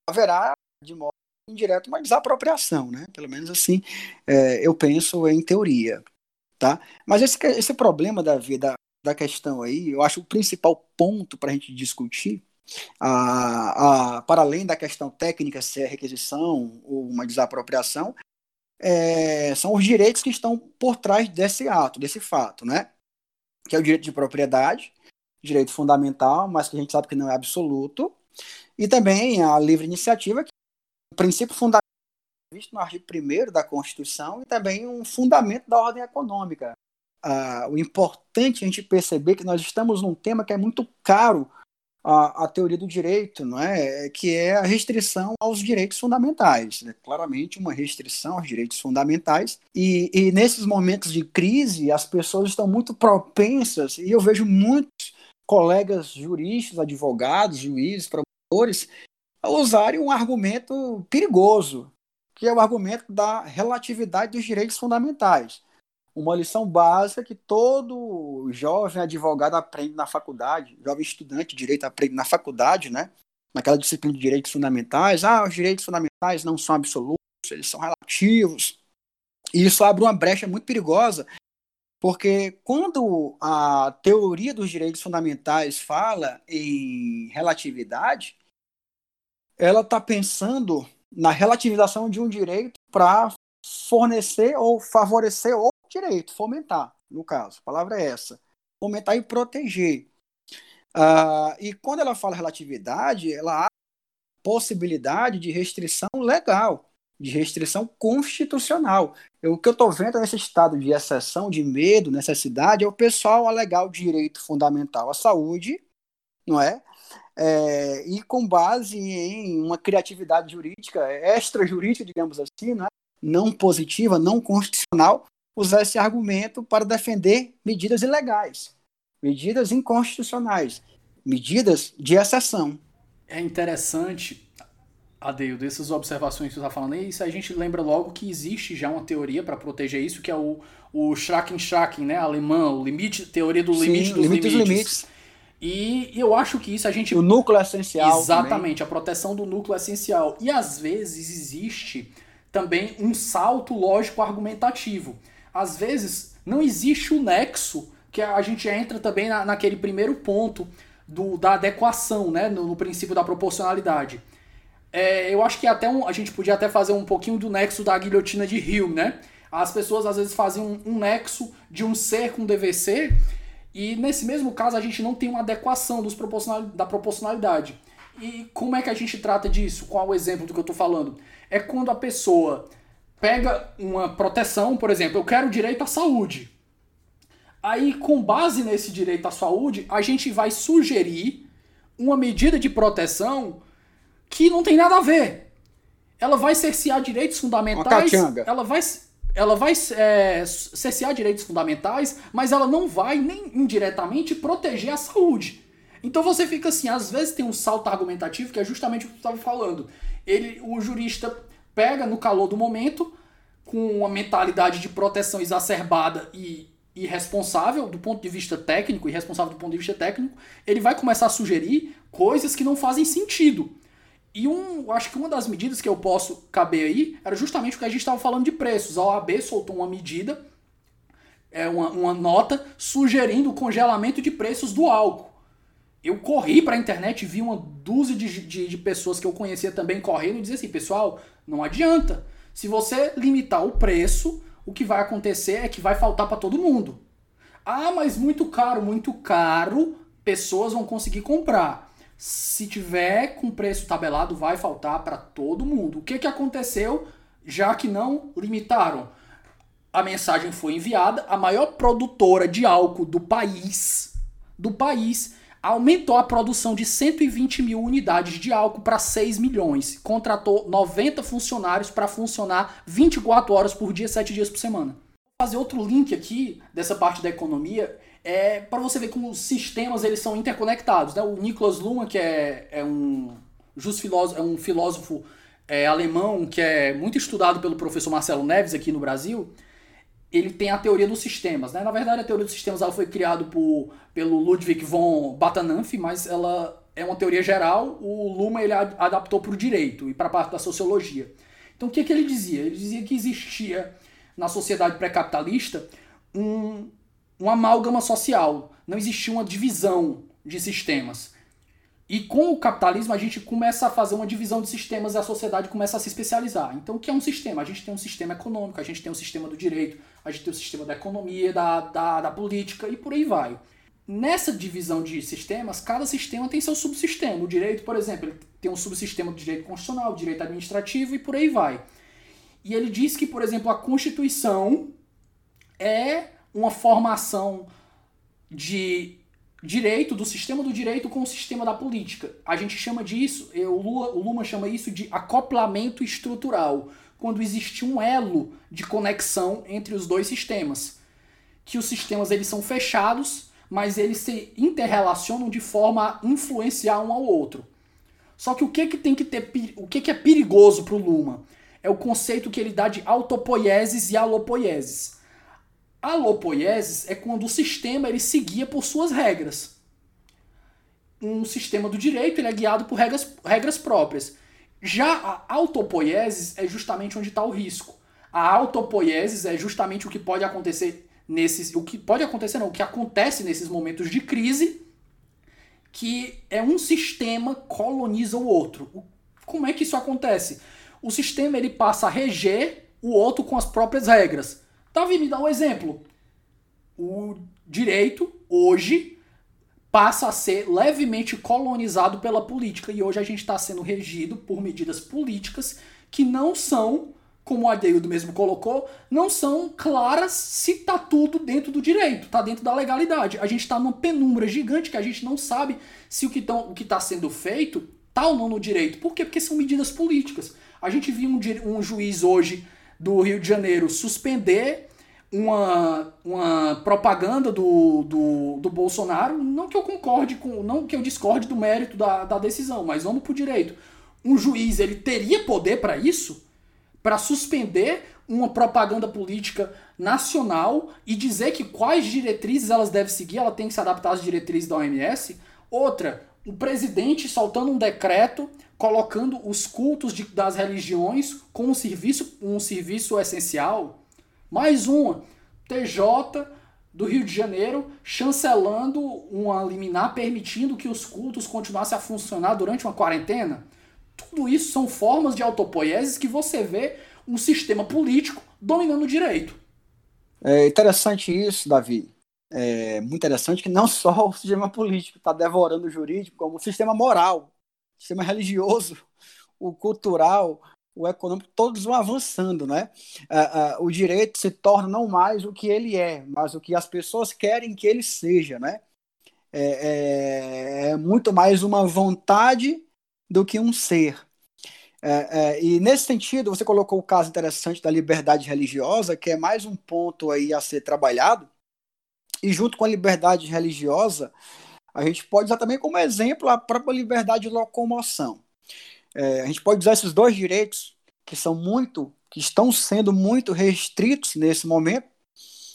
S2: haverá de modo indireto uma desapropriação, né? Pelo menos assim é, eu penso em teoria, tá? Mas esse, esse problema da vida da questão aí, eu acho o principal ponto para a gente discutir, a, a, para além da questão técnica, se é requisição ou uma desapropriação, é, são os direitos que estão por trás desse ato, desse fato, né? Que é o direito de propriedade, direito fundamental, mas que a gente sabe que não é absoluto, e também a livre iniciativa, que princípio fundamental visto no artigo 1 da Constituição e também um fundamento da ordem econômica. Ah, o importante é a gente perceber que nós estamos num tema que é muito caro à, à teoria do direito, não é? que é a restrição aos direitos fundamentais. É claramente uma restrição aos direitos fundamentais. E, e nesses momentos de crise, as pessoas estão muito propensas, e eu vejo muitos colegas juristas, advogados, juízes, promotores, usarem um argumento perigoso, que é o argumento da relatividade dos direitos fundamentais. Uma lição básica que todo jovem advogado aprende na faculdade, jovem estudante de direito aprende na faculdade, né? Naquela disciplina de direitos fundamentais. Ah, os direitos fundamentais não são absolutos, eles são relativos. E isso abre uma brecha muito perigosa porque quando a teoria dos direitos fundamentais fala em relatividade, ela está pensando na relativização de um direito para fornecer ou favorecer outro direito, fomentar, no caso. A palavra é essa. Fomentar e proteger. Uh, e quando ela fala relatividade, ela há possibilidade de restrição legal de restrição constitucional. Eu, o que eu estou vendo nesse estado de exceção, de medo, necessidade, é o pessoal alegar o direito fundamental à saúde, não é? É e com base em uma criatividade jurídica, extrajurídica, digamos assim, não, é? não positiva, não constitucional, usar esse argumento para defender medidas ilegais, medidas inconstitucionais, medidas de exceção.
S1: É interessante Adeio, dessas observações que você está falando, isso a gente lembra logo que existe já uma teoria para proteger isso, que é o, o Schraken-Schraken, né, alemão, o limite, teoria do Sim, limite dos limite limites. limites. E eu acho que isso a gente.
S2: O núcleo essencial.
S1: Exatamente, também. a proteção do núcleo essencial. E às vezes existe também um salto lógico argumentativo. Às vezes não existe o nexo, que a gente entra também na, naquele primeiro ponto do, da adequação, né, no, no princípio da proporcionalidade é, eu acho que até um, a gente podia até fazer um pouquinho do nexo da guilhotina de Hume, né? As pessoas às vezes faziam um, um nexo de um ser com DVC e nesse mesmo caso a gente não tem uma adequação dos proporcional, da proporcionalidade. E como é que a gente trata disso? Qual é o exemplo do que eu estou falando? É quando a pessoa pega uma proteção, por exemplo, eu quero direito à saúde. Aí, com base nesse direito à saúde, a gente vai sugerir uma medida de proteção que não tem nada a ver. Ela vai cercear direitos fundamentais. Ela vai, ela vai é, cercear direitos fundamentais, mas ela não vai nem indiretamente proteger a saúde. Então você fica assim, às vezes tem um salto argumentativo que é justamente o que tu estava falando. Ele, o jurista pega no calor do momento, com uma mentalidade de proteção exacerbada e irresponsável do ponto de vista técnico, irresponsável do ponto de vista técnico, ele vai começar a sugerir coisas que não fazem sentido. E um, acho que uma das medidas que eu posso caber aí era justamente o que a gente estava falando de preços. A OAB soltou uma medida, é uma, uma nota sugerindo o congelamento de preços do álcool. Eu corri para a internet e vi uma dúzia de, de, de, pessoas que eu conhecia também correndo e dizer assim, pessoal, não adianta. Se você limitar o preço, o que vai acontecer é que vai faltar para todo mundo. Ah, mas muito caro, muito caro, pessoas vão conseguir comprar se tiver com preço tabelado, vai faltar para todo mundo. O que, que aconteceu, já que não limitaram? A mensagem foi enviada, a maior produtora de álcool do país, do país, aumentou a produção de 120 mil unidades de álcool para 6 milhões. Contratou 90 funcionários para funcionar 24 horas por dia, 7 dias por semana. Vou fazer outro link aqui dessa parte da economia é para você ver como os sistemas eles são interconectados. Né? O Niklas Luhmann, que é, é um just filósofo, é um filósofo é, alemão que é muito estudado pelo professor Marcelo Neves aqui no Brasil, ele tem a teoria dos sistemas. Né? Na verdade, a teoria dos sistemas ela foi criada pelo Ludwig von Batananf, mas ela é uma teoria geral. O Luma ele adaptou para o direito e para a parte da sociologia. Então, o que, que ele dizia? Ele dizia que existia na sociedade pré-capitalista um, uma amálgama social. Não existia uma divisão de sistemas. E com o capitalismo a gente começa a fazer uma divisão de sistemas e a sociedade começa a se especializar. Então o que é um sistema? A gente tem um sistema econômico, a gente tem um sistema do direito, a gente tem o um sistema da economia, da, da, da política e por aí vai. Nessa divisão de sistemas, cada sistema tem seu subsistema. O direito, por exemplo, ele tem um subsistema do direito constitucional, direito administrativo e por aí vai. E ele diz que, por exemplo, a Constituição é uma formação de direito, do sistema do direito com o sistema da política. A gente chama disso, o Lula, o Luma chama isso de acoplamento estrutural, quando existe um elo de conexão entre os dois sistemas. Que os sistemas eles são fechados, mas eles se interrelacionam de forma a influenciar um ao outro. Só que o que, que tem que ter, o que, que é perigoso para o Luma? É o conceito que ele dá de autopoieses e alopoieses. Alopoieses é quando o sistema ele seguia por suas regras. Um sistema do direito ele é guiado por regras, regras próprias. Já a autopoieses é justamente onde está o risco. A autopoieses é justamente o que pode acontecer nesses. O que pode acontecer, não, o que acontece nesses momentos de crise, que é um sistema coloniza o outro. Como é que isso acontece? O sistema ele passa a reger o outro com as próprias regras. Davi, me dá um exemplo. O direito, hoje, passa a ser levemente colonizado pela política. E hoje a gente está sendo regido por medidas políticas que não são, como o Adeildo mesmo colocou, não são claras se está tudo dentro do direito, está dentro da legalidade. A gente está numa penumbra gigante que a gente não sabe se o que está sendo feito está ou não no direito. Por quê? Porque são medidas políticas. A gente viu um, um juiz hoje do Rio de Janeiro suspender uma, uma propaganda do, do, do Bolsonaro, não que eu concorde com, não que eu discorde do mérito da, da decisão, mas vamos pro direito. Um juiz, ele teria poder para isso? Para suspender uma propaganda política nacional e dizer que quais diretrizes elas devem seguir, ela tem que se adaptar às diretrizes da OMS? Outra, o presidente soltando um decreto colocando os cultos de, das religiões como um serviço, um serviço essencial. Mais uma, TJ do Rio de Janeiro chancelando uma liminar permitindo que os cultos continuassem a funcionar durante uma quarentena. Tudo isso são formas de autopoieses que você vê um sistema político dominando o direito.
S2: É interessante isso, Davi. É muito interessante que não só o sistema político está devorando o jurídico, como o sistema moral sistema religioso, o cultural, o econômico, todos vão avançando, né? Uh, uh, o direito se torna não mais o que ele é, mas o que as pessoas querem que ele seja, né? É, é, é muito mais uma vontade do que um ser. É, é, e nesse sentido, você colocou o caso interessante da liberdade religiosa, que é mais um ponto aí a ser trabalhado. E junto com a liberdade religiosa, a gente pode usar também como exemplo a própria liberdade de locomoção. É, a gente pode usar esses dois direitos que são muito, que estão sendo muito restritos nesse momento,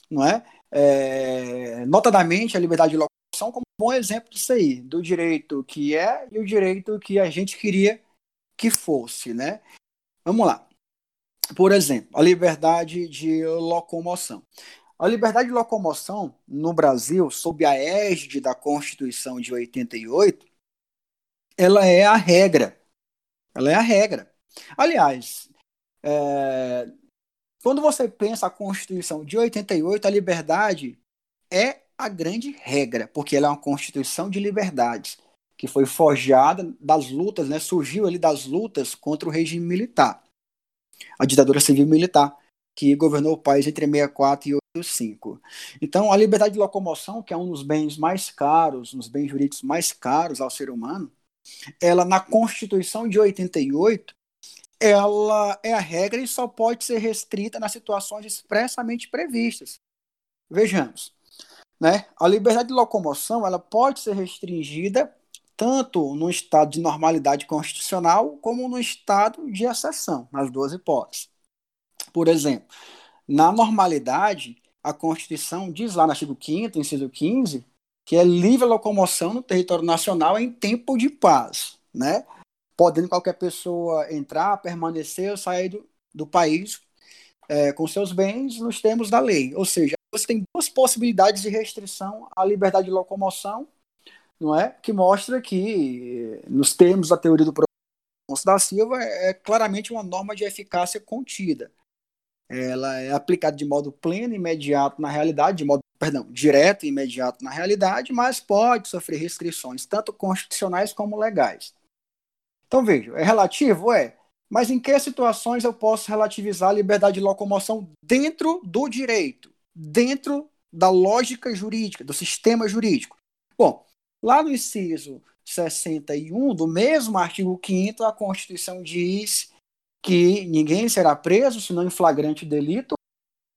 S2: não é? é notadamente a liberdade de locomoção como um bom exemplo disso aí, do direito que é e o direito que a gente queria que fosse, né? Vamos lá. Por exemplo, a liberdade de locomoção. A liberdade de locomoção no Brasil, sob a égide da Constituição de 88, ela é a regra. Ela é a regra. Aliás, é, quando você pensa a Constituição de 88, a liberdade é a grande regra, porque ela é uma Constituição de liberdades, que foi forjada das lutas, né, surgiu ali das lutas contra o regime militar, a ditadura civil militar, que governou o país entre 64 e 5. Então, a liberdade de locomoção, que é um dos bens mais caros, um dos bens jurídicos mais caros ao ser humano, ela na Constituição de 88, ela é a regra e só pode ser restrita nas situações expressamente previstas. Vejamos, né? A liberdade de locomoção, ela pode ser restringida tanto no estado de normalidade constitucional como no estado de exceção, nas duas hipóteses. Por exemplo, na normalidade, a Constituição diz lá no artigo 5 inciso 15, que é livre locomoção no território nacional em tempo de paz, né? Podendo qualquer pessoa entrar, permanecer ou sair do, do país é, com seus bens nos termos da lei. Ou seja, você tem duas possibilidades de restrição à liberdade de locomoção não é? Que mostra que, nos termos da teoria do processo da Silva, é claramente uma norma de eficácia contida. Ela é aplicada de modo pleno e imediato na realidade, de modo, perdão, direto e imediato na realidade, mas pode sofrer restrições, tanto constitucionais como legais. Então, veja, é relativo? É. Mas em que situações eu posso relativizar a liberdade de locomoção dentro do direito, dentro da lógica jurídica, do sistema jurídico? Bom, Lá no inciso 61 do mesmo artigo 5 a Constituição diz que ninguém será preso senão em flagrante delito,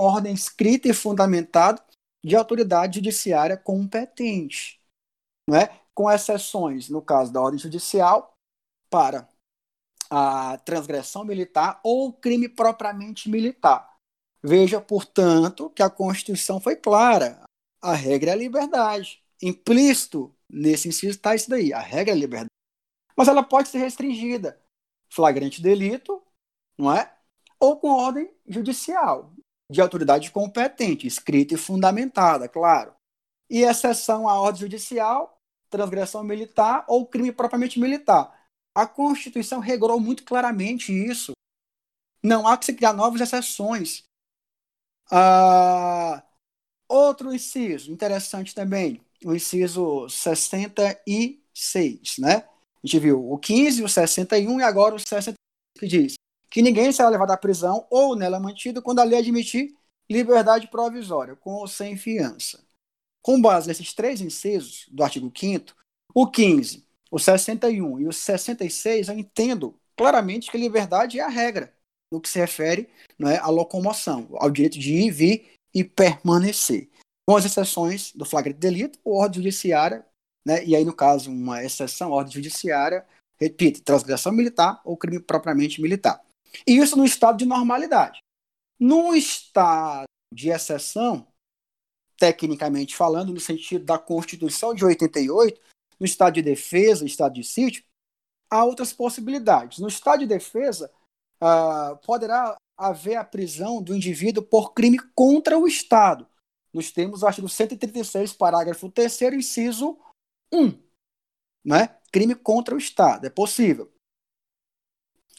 S2: ordem escrita e fundamentada de autoridade judiciária competente, não é? com exceções, no caso da ordem judicial, para a transgressão militar ou crime propriamente militar. Veja, portanto, que a Constituição foi clara. A regra é a liberdade. Implícito Nesse inciso está isso daí, a regra é a liberdade. Mas ela pode ser restringida. Flagrante delito, não é? Ou com ordem judicial, de autoridade competente, escrita e fundamentada, claro. E exceção à ordem judicial, transgressão militar ou crime propriamente militar. A Constituição regulou muito claramente isso. Não há que se criar novas exceções. Ah, outro inciso interessante também o inciso 66, né? A gente viu o 15, o 61 e agora o 60 que diz que ninguém será levado à prisão ou nela mantido quando a lei admitir liberdade provisória, com ou sem fiança. Com base nesses três incisos do artigo 5 o 15, o 61 e o 66, eu entendo claramente que liberdade é a regra no que se refere é, à locomoção, ao direito de ir, vir e permanecer com as exceções do flagrante delito ou ordem judiciária, né? e aí, no caso, uma exceção, ordem judiciária, repito, transgressão militar ou crime propriamente militar. E isso no estado de normalidade. No estado de exceção, tecnicamente falando, no sentido da Constituição de 88, no estado de defesa, estado de sítio, há outras possibilidades. No estado de defesa, uh, poderá haver a prisão do indivíduo por crime contra o Estado, nos termos do artigo 136, parágrafo 3 inciso 1. Né? Crime contra o Estado. É possível.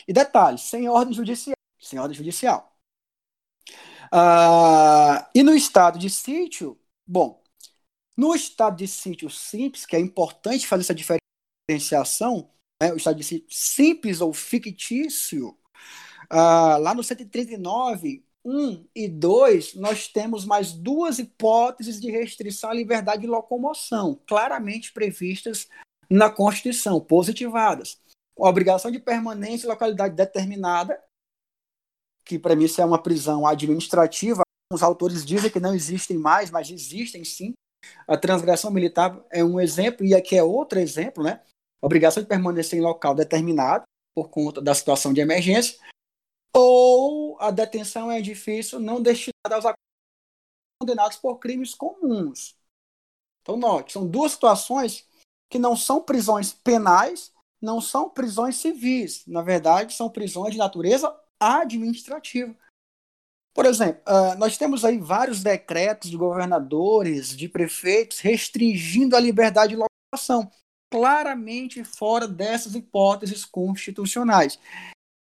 S2: E detalhe, sem ordem judicial. Sem ordem judicial. Ah, e no estado de sítio, bom, no estado de sítio simples, que é importante fazer essa diferenciação, né, o estado de sítio simples ou fictício, ah, lá no 139, 1 e 2, nós temos mais duas hipóteses de restrição à liberdade de locomoção, claramente previstas na Constituição, positivadas. Obrigação de permanência em localidade determinada, que para mim isso é uma prisão administrativa, os autores dizem que não existem mais, mas existem sim. A transgressão militar é um exemplo, e aqui é outro exemplo, né? Obrigação de permanecer em local determinado, por conta da situação de emergência, ou a detenção é difícil não destinada aos condenados por crimes comuns. Então, note, são duas situações que não são prisões penais, não são prisões civis. Na verdade, são prisões de natureza administrativa. Por exemplo, uh, nós temos aí vários decretos de governadores, de prefeitos, restringindo a liberdade de locação, claramente fora dessas hipóteses constitucionais.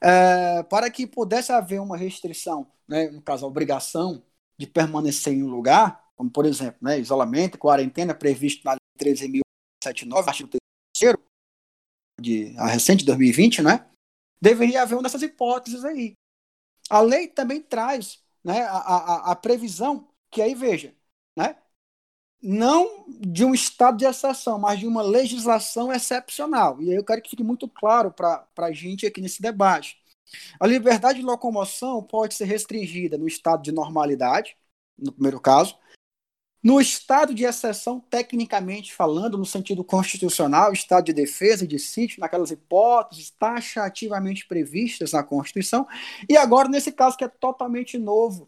S2: É, para que pudesse haver uma restrição, né, no caso, a obrigação de permanecer em um lugar, como por exemplo, né, isolamento, quarentena previsto na Lei 13.079, artigo 3 de a recente 2020, né, deveria haver uma dessas hipóteses aí. A lei também traz né, a, a, a previsão que aí veja, né? não de um estado de exceção, mas de uma legislação excepcional. E aí eu quero que fique muito claro para a gente aqui nesse debate. A liberdade de locomoção pode ser restringida no estado de normalidade, no primeiro caso, no estado de exceção, tecnicamente falando, no sentido constitucional, estado de defesa de sítio, naquelas hipóteses taxativamente previstas na Constituição, e agora nesse caso que é totalmente novo,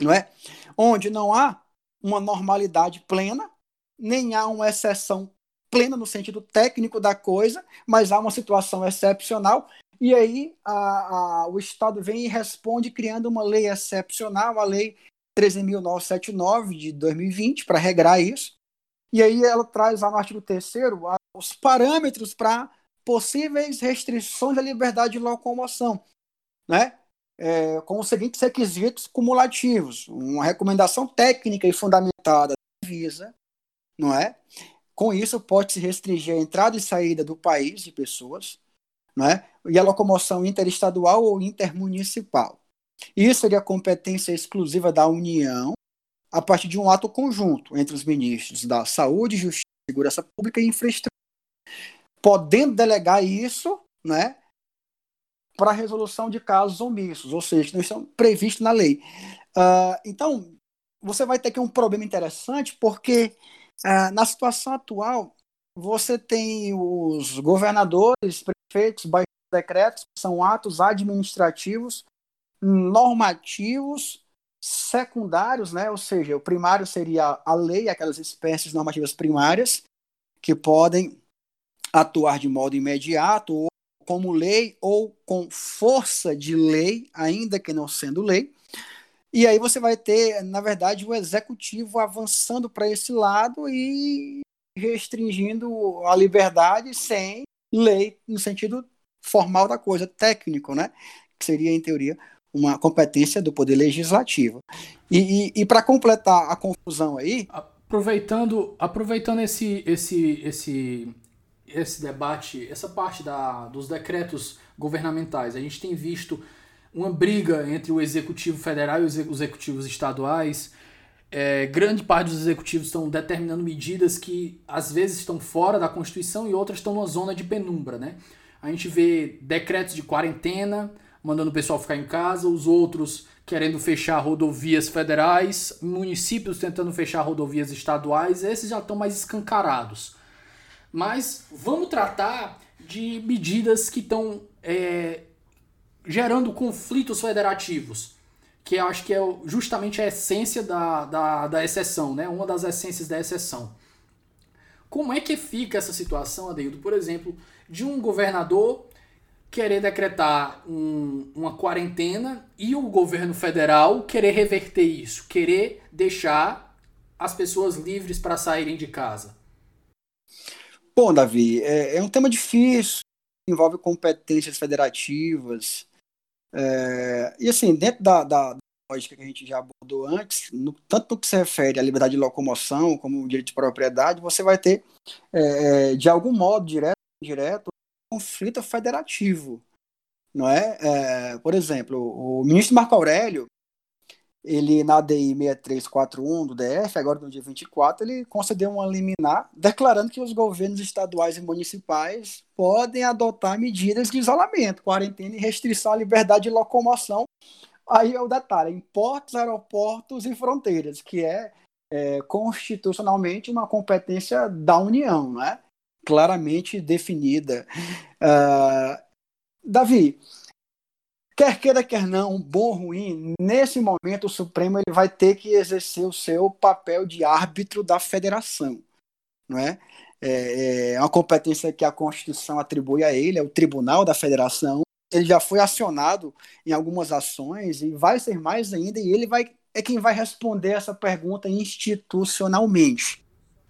S2: não é? Onde não há uma normalidade plena, nem há uma exceção plena no sentido técnico da coisa, mas há uma situação excepcional e aí a, a, o Estado vem e responde criando uma lei excepcional, a lei 13.979 de 2020, para regrar isso. E aí ela traz lá no artigo 3 os parâmetros para possíveis restrições à liberdade de locomoção, né? É, com os seguintes requisitos cumulativos: uma recomendação técnica e fundamentada da Visa, não é? Com isso, pode-se restringir a entrada e saída do país de pessoas, não é? e a locomoção interestadual ou intermunicipal. Isso seria competência exclusiva da União, a partir de um ato conjunto entre os ministros da Saúde, Justiça, Segurança Pública e Infraestrutura, podendo delegar isso né, para resolução de casos omissos, ou seja, que não estão previstos na lei. Uh, então, você vai ter aqui um problema interessante, porque uh, na situação atual, você tem os governadores, prefeitos, decretos, são atos administrativos normativos secundários, né? ou seja, o primário seria a lei, aquelas espécies normativas primárias, que podem atuar de modo imediato, ou como lei, ou com força de lei, ainda que não sendo lei. E aí você vai ter, na verdade, o executivo avançando para esse lado e restringindo a liberdade sem lei, no sentido formal da coisa, técnico, né? Que seria, em teoria, uma competência do Poder Legislativo. E, e, e para completar a confusão aí.
S1: Aproveitando, aproveitando esse, esse, esse, esse debate, essa parte da, dos decretos governamentais, a gente tem visto uma briga entre o Executivo Federal e os executivos estaduais. É, grande parte dos executivos estão determinando medidas que às vezes estão fora da Constituição e outras estão numa zona de penumbra, né? A gente vê decretos de quarentena, mandando o pessoal ficar em casa, os outros querendo fechar rodovias federais, municípios tentando fechar rodovias estaduais, esses já estão mais escancarados. Mas vamos tratar de medidas que estão é, gerando conflitos federativos, que eu acho que é justamente a essência da, da, da exceção, né? uma das essências da exceção. Como é que fica essa situação, Adeildo? Por exemplo, de um governador querer decretar um, uma quarentena e o governo federal querer reverter isso, querer deixar as pessoas livres para saírem de casa?
S2: Bom, Davi, é, é um tema difícil, envolve competências federativas. É, e assim, dentro da, da, lógica que a gente já abordou antes, no, tanto no que se refere à liberdade de locomoção como o direito de propriedade, você vai ter, é, é de algum modo, direto direto conflito federativo, não é? é? Por exemplo, o ministro Marco Aurélio, ele na DI 6341 do DF, agora no dia 24, ele concedeu uma liminar declarando que os governos estaduais e municipais podem adotar medidas de isolamento, quarentena e restrição à liberdade de locomoção. Aí é o detalhe, em portos, aeroportos e fronteiras, que é, é constitucionalmente uma competência da União, né? Claramente definida. Uh, Davi, quer queira, quer não, bom ou ruim, nesse momento o Supremo ele vai ter que exercer o seu papel de árbitro da federação. Não é? É, é uma competência que a Constituição atribui a ele, é o Tribunal da Federação. Ele já foi acionado em algumas ações e vai ser mais ainda, e ele vai, é quem vai responder essa pergunta institucionalmente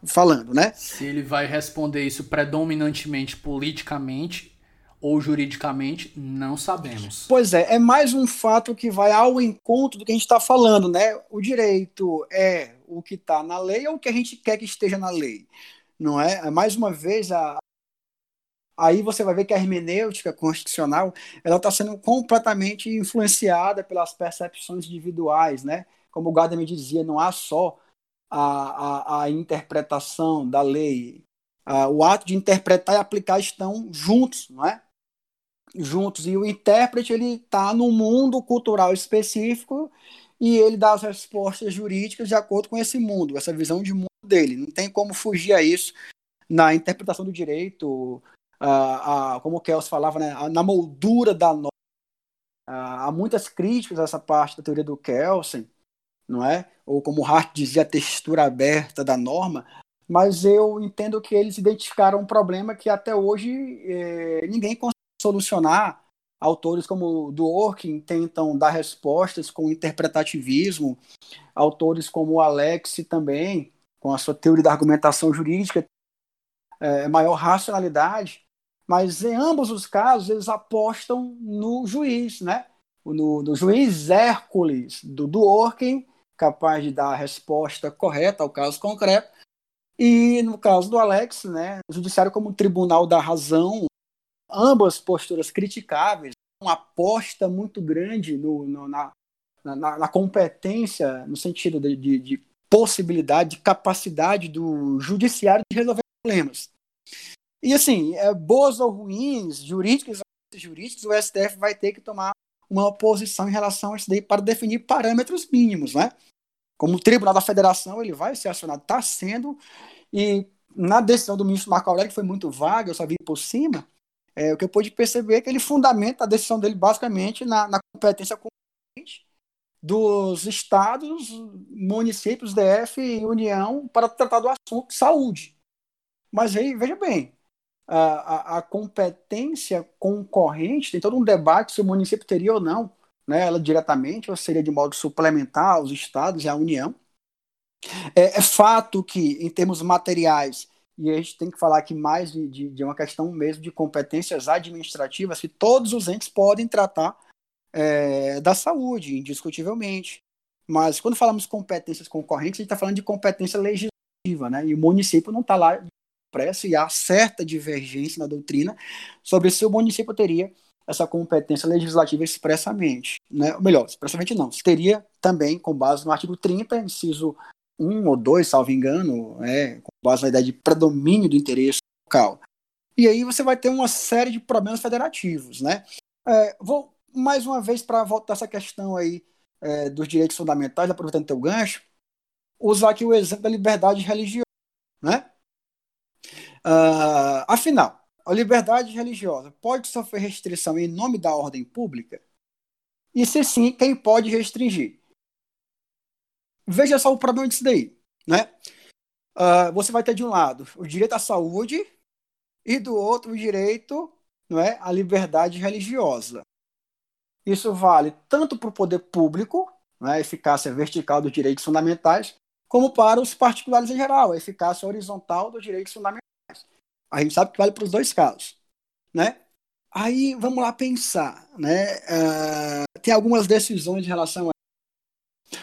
S2: falando, né?
S1: Se ele vai responder isso predominantemente politicamente ou juridicamente, não sabemos.
S2: Pois é, é mais um fato que vai ao encontro do que a gente está falando, né? O direito é o que está na lei ou o que a gente quer que esteja na lei, não é? é mais uma vez, a... aí você vai ver que a hermenêutica constitucional ela está sendo completamente influenciada pelas percepções individuais, né? como o Gadamer dizia, não há só a, a, a interpretação da lei, a, o ato de interpretar e aplicar estão juntos, não é? Juntos. E o intérprete ele está no mundo cultural específico e ele dá as respostas jurídicas de acordo com esse mundo, essa visão de mundo dele. Não tem como fugir a isso na interpretação do direito, a, a, como o Kels falava, né, na moldura da norma. há muitas críticas a essa parte da teoria do Kelsen, não é? Ou como Hart dizia, a textura aberta da norma. Mas eu entendo que eles identificaram um problema que até hoje é, ninguém consegue solucionar. Autores como Dworkin tentam dar respostas com interpretativismo. Autores como Alex também, com a sua teoria da argumentação jurídica, é, maior racionalidade. Mas em ambos os casos, eles apostam no juiz, né? no, no juiz Hércules do Dworkin, capaz de dar a resposta correta ao caso concreto. E no caso do Alex, né, o judiciário como tribunal da razão, ambas posturas criticáveis, uma aposta muito grande no, no na, na, na, competência, no sentido de, de, de possibilidade, de capacidade do judiciário de resolver problemas. E assim, é, boas ou ruins, jurídicas ou jurídicas, o STF vai ter que tomar uma posição em relação a isso daí para definir parâmetros mínimos, né? Como Tribunal da Federação, ele vai ser acionado, está sendo, e na decisão do ministro Marco Aurélio, que foi muito vaga, eu só vi por cima, é, o que eu pude perceber é que ele fundamenta a decisão dele basicamente na, na competência dos estados, municípios, DF e União para tratar do assunto de saúde. Mas aí, veja bem, a, a, a, competência concorrente, tem todo um debate se o município teria ou não, né, ela diretamente, ou seria de modo suplementar aos estados e à União. É, é, fato que, em termos materiais, e a gente tem que falar aqui mais de, de, de uma questão mesmo de competências administrativas, que todos os entes podem tratar é, da saúde, indiscutivelmente. Mas quando falamos competências concorrentes, a gente está falando de competência legislativa, né? E o município não está lá expresso e há certa divergência na doutrina sobre se o município teria essa competência legislativa expressamente. Né? Melhor, expressamente não. Teria também, com base no artigo 30, inciso 1 ou 2, salvo engano, é, com base na ideia de predomínio do interesse local. E aí você vai ter uma série de problemas federativos. Né? É, vou, mais uma vez, para voltar essa questão aí é, dos direitos fundamentais, aproveitando teu gancho, usar aqui o exemplo da liberdade religiosa. Né? Uh, afinal, a liberdade religiosa pode sofrer restrição em nome da ordem pública? E se sim, quem pode restringir? Veja só o problema disso daí. Né? Uh, você vai ter de um lado o direito à saúde e do outro o direito não é, à liberdade religiosa. Isso vale tanto para o poder público, né, a eficácia vertical dos direitos fundamentais, como para os particulares em geral, a eficácia horizontal dos direitos fundamentais. A gente sabe que vale para os dois casos, né? Aí vamos lá pensar, né? Uh, tem algumas decisões em relação a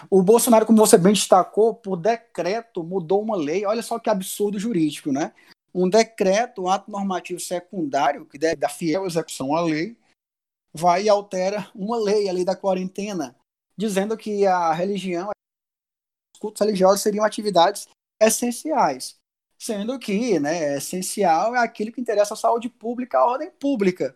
S2: o Bolsonaro, como você bem destacou, por decreto mudou uma lei. Olha só que absurdo jurídico, né? Um decreto, um ato normativo secundário que deve dar fiel execução à lei, vai e altera uma lei, a lei da quarentena, dizendo que a religião, os cultos religiosos seriam atividades essenciais sendo que né, é essencial é aquilo que interessa à saúde pública, à ordem pública.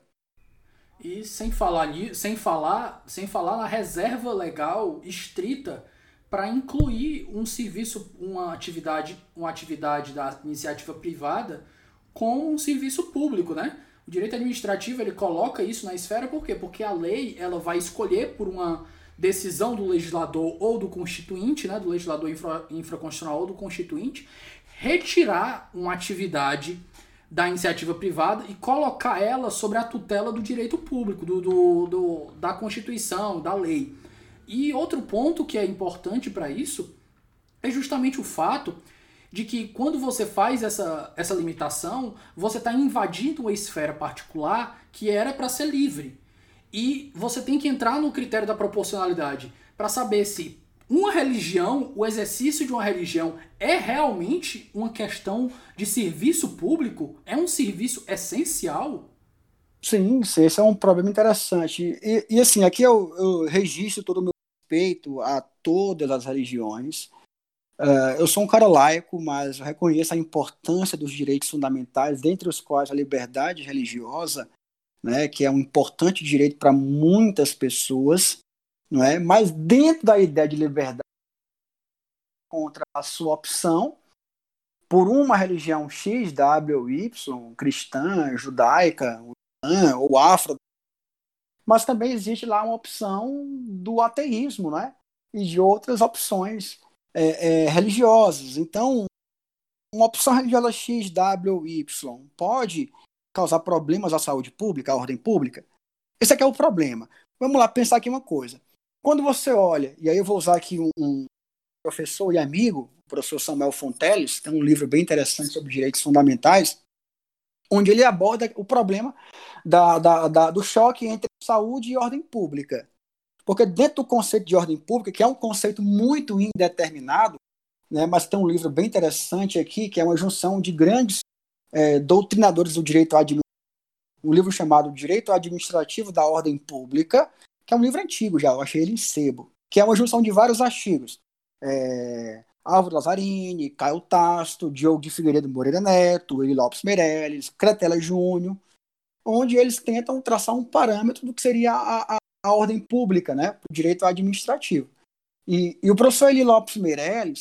S1: E sem falar sem falar, sem falar na reserva legal estrita para incluir um serviço, uma atividade, uma atividade da iniciativa privada com um serviço público, né? O direito administrativo ele coloca isso na esfera por quê? Porque a lei ela vai escolher por uma decisão do legislador ou do constituinte, né, do legislador infra, infraconstitucional ou do constituinte, retirar uma atividade da iniciativa privada e colocar ela sobre a tutela do direito público, do, do, do da Constituição, da lei. E outro ponto que é importante para isso é justamente o fato de que quando você faz essa, essa limitação, você está invadindo uma esfera particular que era para ser livre. E você tem que entrar no critério da proporcionalidade para saber se uma religião, o exercício de uma religião é realmente uma questão de serviço público? É um serviço essencial?
S2: Sim, esse é um problema interessante. E, e assim, aqui eu, eu registro todo o meu respeito a todas as religiões. Uh, eu sou um cara laico, mas reconheço a importância dos direitos fundamentais, dentre os quais a liberdade religiosa, né, que é um importante direito para muitas pessoas, não é? Mas dentro da ideia de liberdade contra a sua opção por uma religião X, W Y, cristã, judaica, ou afro, mas também existe lá uma opção do ateísmo, né? E de outras opções é, é, religiosas. Então, uma opção religiosa X, W Y pode causar problemas à saúde pública, à ordem pública? Esse aqui é o problema. Vamos lá pensar aqui uma coisa. Quando você olha, e aí eu vou usar aqui um, professor e amigo, o professor Samuel Fonteles, tem um livro bem interessante sobre direitos fundamentais, onde ele aborda o problema da, da, da, do choque entre saúde e ordem pública. Porque dentro do conceito de ordem pública, que é um conceito muito indeterminado, né, mas tem um livro bem interessante aqui, que é uma junção de grandes é, doutrinadores do direito administrativo, um livro chamado Direito Administrativo da Ordem Pública, que é um livro antigo já, eu achei ele em sebo, que é uma junção de vários artigos. É, Álvaro Lazzarini, Caio Tasto, Diogo de Figueiredo Moreira Neto, Eli Lopes Meirelles, Cretela Júnior, onde eles tentam traçar um parâmetro do que seria a, a, a ordem pública, né, o direito administrativo. E, e, o professor Eli Lopes Meirelles,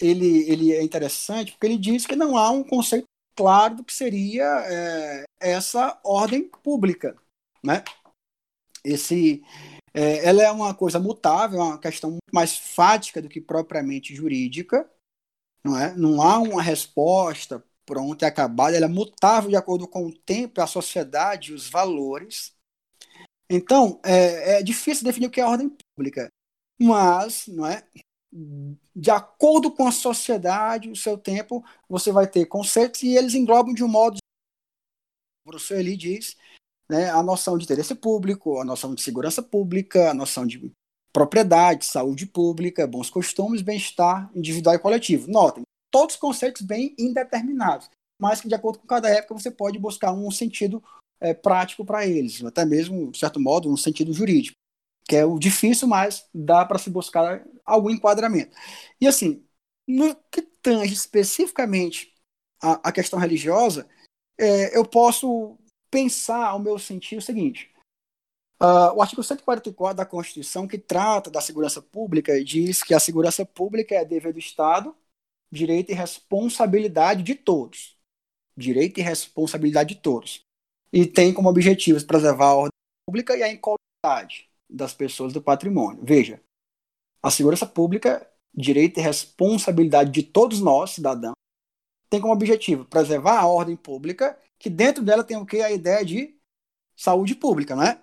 S2: ele, ele é interessante porque ele diz que não há um conceito claro do que seria é, essa ordem pública, né? Esse, é, ela é uma coisa mutável, é uma questão muito mais fática do que propriamente jurídica, não é? Não há uma resposta pronta e acabada, ela é mutável de acordo com o tempo, a sociedade, os valores. Então, é, é difícil definir o que é ordem pública, mas, não é? De acordo com a sociedade, o seu tempo, você vai ter conceitos e eles englobam de um modo. Eli diz né, a noção de interesse público, a noção de segurança pública, a noção de propriedade, saúde pública, bons costumes, bem-estar individual e coletivo. Notem, todos conceitos bem indeterminados, mas que de acordo com cada época você pode buscar um sentido é, prático para eles, até mesmo, de certo modo, um sentido jurídico, que é o difícil, mas dá para se buscar algum enquadramento. E assim, no que tange especificamente a, a questão religiosa, é, eu posso pensar ao meu sentir o seguinte. Uh, o artigo 144 da Constituição, que trata da segurança pública, diz que a segurança pública é dever do Estado, direito e responsabilidade de todos. Direito e responsabilidade de todos. E tem como objetivos preservar a ordem pública e a incolumidade das pessoas do patrimônio. Veja, a segurança pública, direito e responsabilidade de todos nós, cidadãos, tem como objetivo preservar a ordem pública que dentro dela tem o que? A ideia de saúde pública, não é?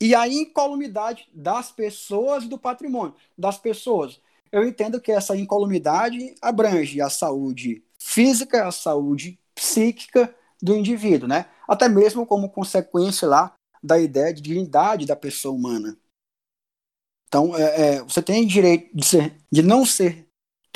S2: E a incolumidade das pessoas e do patrimônio das pessoas. Eu entendo que essa incolumidade abrange a saúde física, a saúde psíquica do indivíduo, né? Até mesmo como consequência lá da ideia de dignidade da pessoa humana. Então, é, é, você tem direito de, ser, de não ser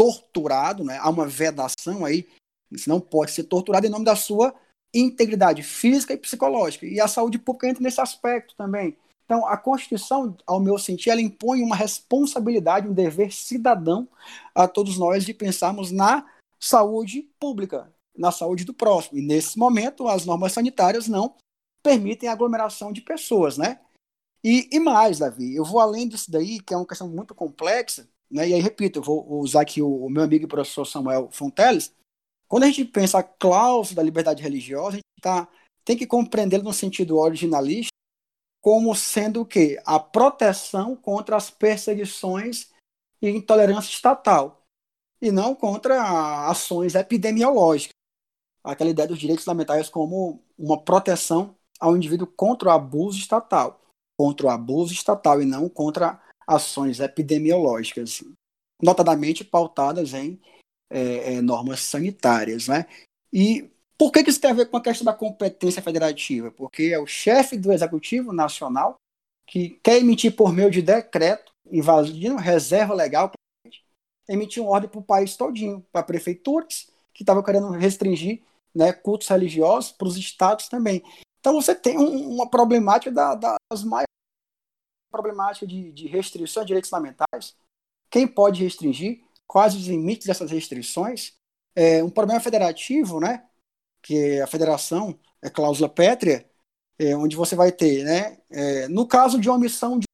S2: torturado, né? Há uma vedação aí você não pode ser torturado em nome da sua integridade física e psicológica. E a saúde pública entra nesse aspecto também. Então, a Constituição, ao meu sentir, ela impõe uma responsabilidade, um dever cidadão a todos nós de pensarmos na saúde pública, na saúde do próximo. E nesse momento, as normas sanitárias não permitem aglomeração de pessoas, né? E, e mais, Davi, eu vou além disso daí, que é uma questão muito complexa, né? E aí, repito, eu vou usar aqui o, o meu amigo e professor Samuel Fonteles, quando a gente pensa a cláusula da liberdade religiosa, a gente tá, tem que compreendê-la no sentido originalista como sendo o quê? A proteção contra as perseguições e intolerância estatal, e não contra ações epidemiológicas. Aquela ideia dos direitos fundamentais como uma proteção ao indivíduo contra o abuso estatal, contra o abuso estatal e não contra ações epidemiológicas, notadamente pautadas em é, é, normas sanitárias, né? E por que, isso tem a ver com a questão da competência federativa? Porque é o chefe do Executivo Nacional que quer emitir por meio de decreto, invadindo reserva legal, emitir uma ordem para o país todinho, para prefeituras que estavam querendo restringir né, cultos religiosos, para os estados também. Então você tem um, uma problemática da, das maiores problemática de, de restrição de direitos fundamentais, quem pode restringir, quais os limites dessas restrições, é, um problema federativo, né, que é a federação, é cláusula pétrea, é, onde você vai ter, né, é, no caso de omissão de,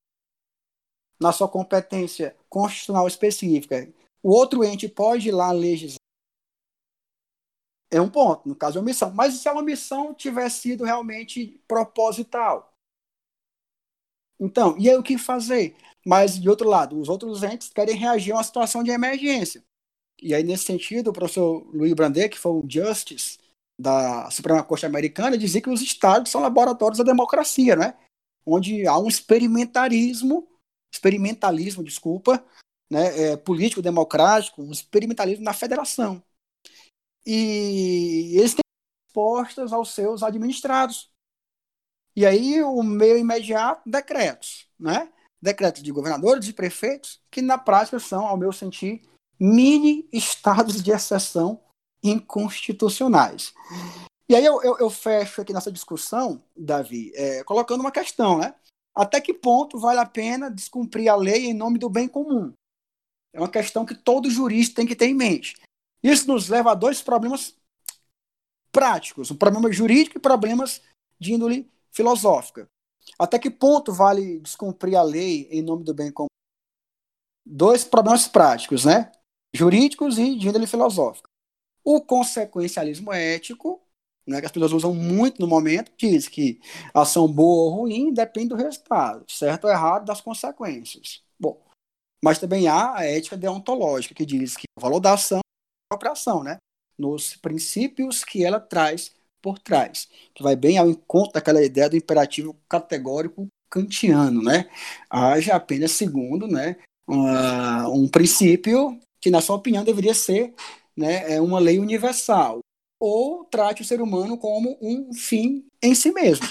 S2: na sua competência constitucional específica, o outro ente pode ir lá legislar. É um ponto, no caso de omissão. Mas se a omissão tiver sido realmente proposital? Então, e aí o que fazer? Mas, de outro lado, os outros entes querem reagir a uma situação de emergência. E aí, nesse sentido, o professor Luiz Brandet, que foi o Justice da Suprema Corte Americana, dizia que os estados são laboratórios da democracia, né? onde há um experimentarismo, experimentalismo, desculpa, né, é, político democrático, um experimentalismo na federação. E eles têm respostas aos seus administrados. E aí o meio imediato, decretos, né? Decretos de governadores e prefeitos, que na prática são, ao meu sentir, mini estados de exceção inconstitucionais. E aí eu, eu, eu fecho aqui nessa discussão, Davi, é, colocando uma questão, né? Até que ponto vale a pena descumprir a lei em nome do bem comum? É uma questão que todo jurista tem que ter em mente. Isso nos leva a dois problemas práticos, um problema jurídico e problemas de índole filosófica. Até que ponto vale descumprir a lei em nome do bem comum? Dois problemas práticos, né? Jurídicos e de índole filosófica. O consequencialismo ético, né, que as pessoas usam muito no momento, diz que ação boa ou ruim depende do resultado, certo ou errado das consequências. Bom, mas também há a ética deontológica, que diz que o valor da ação é a própria ação, né? nos princípios que ela traz por trás, que vai bem ao encontro daquela ideia do imperativo categórico kantiano, né? Haja apenas segundo, né, um princípio que, na sua opinião, deveria ser né, é uma lei universal, ou trate o ser humano como um fim em si mesmo.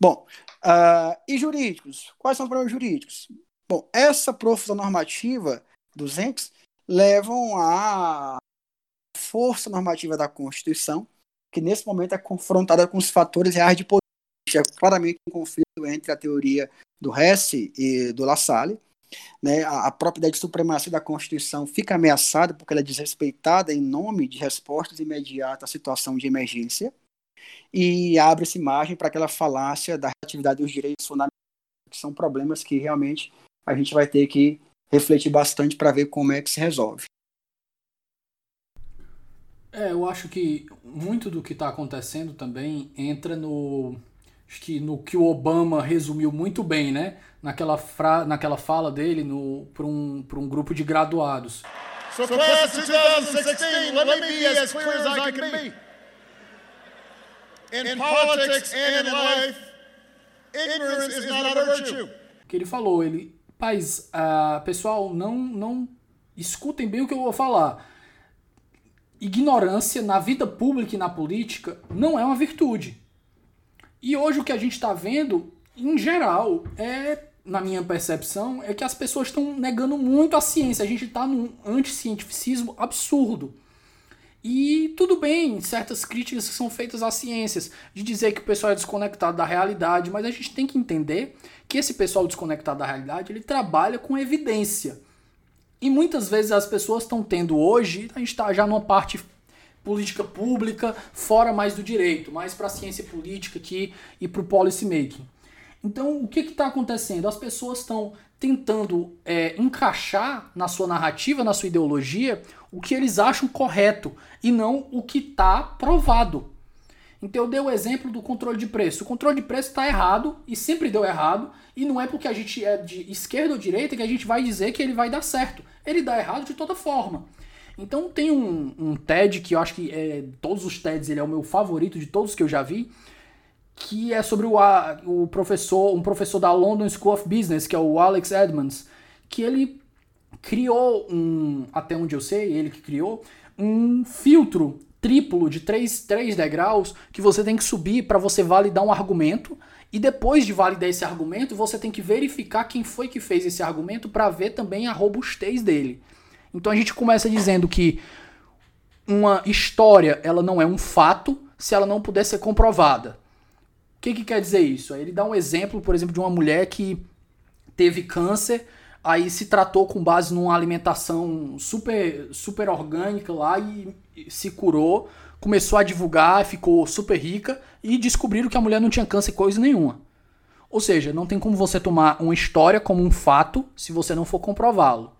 S2: Bom, uh, e jurídicos? Quais são os problemas jurídicos? Bom, essa profissão normativa dos entes levam à força normativa da Constituição, que nesse momento é confrontada com os fatores reais de poder. É claramente um conflito entre a teoria do Hess e do La Salle. Né? A, a própria ideia de supremacia da Constituição fica ameaçada porque ela é desrespeitada em nome de respostas imediatas à situação de emergência e abre-se margem para aquela falácia da relatividade dos direitos fundamentais, que são problemas que realmente a gente vai ter que refletir bastante para ver como é que se resolve.
S1: É, eu acho que muito do que está acontecendo também entra no acho que no que o Obama resumiu muito bem, né? Naquela, fra, naquela fala dele no para um, um grupo de graduados. So class 2016, let me be as clear as I can be. In politics and in life, ignorance is not a virtue. Que ele falou, ele Paz, uh, pessoal, não, não escutem bem o que eu vou falar. Ignorância na vida pública e na política não é uma virtude. E hoje o que a gente está vendo, em geral, é, na minha percepção, é que as pessoas estão negando muito a ciência. A gente está num anticientificismo absurdo. E tudo bem, certas críticas que são feitas às ciências, de dizer que o pessoal é desconectado da realidade, mas a gente tem que entender que esse pessoal desconectado da realidade, ele trabalha com evidência. E muitas vezes as pessoas estão tendo hoje, a gente está já numa parte política pública, fora mais do direito, mais para a ciência política aqui e para o policy making. Então, o que está acontecendo? As pessoas estão tentando é, encaixar na sua narrativa, na sua ideologia, o que eles acham correto e não o que está provado. Então eu dei o exemplo do controle de preço. O controle de preço está errado e sempre deu errado, e não é porque a gente é de esquerda ou direita que a gente vai dizer que ele vai dar certo. Ele dá errado de toda forma. Então tem um, um TED que eu acho que é, todos os TEDs ele é o meu favorito de todos que eu já vi, que é sobre o, o professor, um professor da London School of Business, que é o Alex Edmonds, que ele criou um, até onde eu sei, ele que criou, um filtro triplo de três, três degraus que você tem que subir para você validar um argumento. E depois de validar esse argumento, você tem que verificar quem foi que fez esse argumento para ver também a robustez dele. Então a gente começa dizendo que uma história ela não é um fato se ela não puder ser comprovada. O que, que quer dizer isso? Ele dá um exemplo, por exemplo, de uma mulher que teve câncer, aí se tratou com base numa alimentação super, super orgânica lá e, e se curou, começou a divulgar, ficou super rica e descobriram que a mulher não tinha câncer coisa nenhuma. Ou seja, não tem como você tomar uma história como um fato se você não for comprová-lo.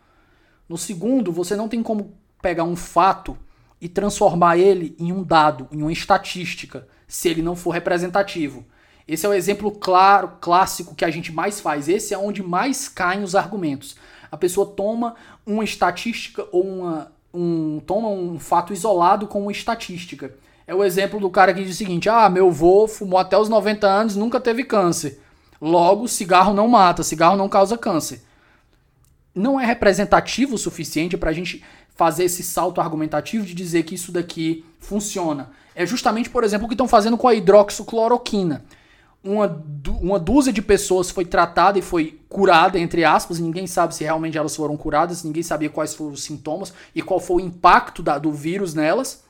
S1: No segundo, você não tem como pegar um fato e transformar ele em um dado, em uma estatística, se ele não for representativo. Esse é o exemplo claro, clássico que a gente mais faz. Esse é onde mais caem os argumentos. A pessoa toma uma estatística ou uma, um, toma um fato isolado como estatística. É o exemplo do cara que diz o seguinte: ah, meu avô fumou até os 90 anos, nunca teve câncer. Logo, cigarro não mata, cigarro não causa câncer. Não é representativo o suficiente para a gente fazer esse salto argumentativo de dizer que isso daqui funciona. É justamente, por exemplo, o que estão fazendo com a hidroxicloroquina. Uma, uma dúzia de pessoas foi tratada e foi curada, entre aspas, ninguém sabe se realmente elas foram curadas, ninguém sabia quais foram os sintomas e qual foi o impacto da, do vírus nelas.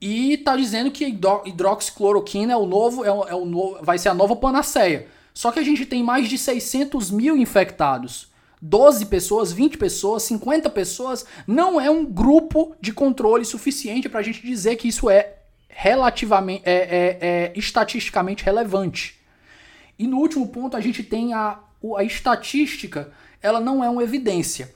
S1: E está dizendo que hidroxicloroquina é o novo, é o, é o novo, vai ser a nova panaceia. Só que a gente tem mais de 600 mil infectados. 12 pessoas, 20 pessoas, 50 pessoas, não é um grupo de controle suficiente para a gente dizer que isso é relativamente, é, é, é, estatisticamente relevante. E no último ponto a gente tem a, a estatística, ela não é uma evidência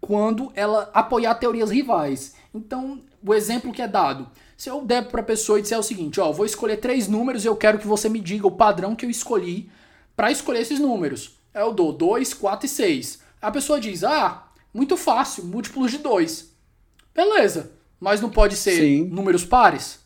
S1: quando ela apoiar teorias rivais. Então, o exemplo que é dado, se eu der para a pessoa e disser o seguinte, ó, vou escolher três números e eu quero que você me diga o padrão que eu escolhi para escolher esses números. Eu dou 2, 4 e 6. A pessoa diz: ah, muito fácil, múltiplos de 2. Beleza, mas não pode ser Sim. números pares?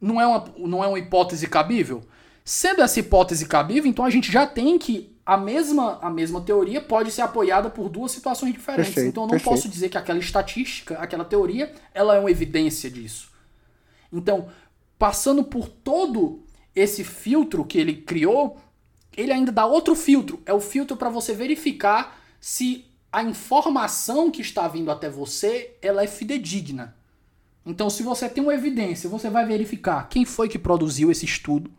S1: Não é, uma, não é uma hipótese cabível? Sendo essa hipótese cabível, então a gente já tem que a mesma, a mesma teoria pode ser apoiada por duas situações diferentes. Perfeito, então eu não perfeito. posso dizer que aquela estatística, aquela teoria, ela é uma evidência disso. Então, passando por todo esse filtro que ele criou, ele ainda dá outro filtro. É o filtro para você verificar se a informação que está vindo até você ela é fidedigna. Então, se você tem uma evidência, você vai verificar quem foi que produziu esse estudo.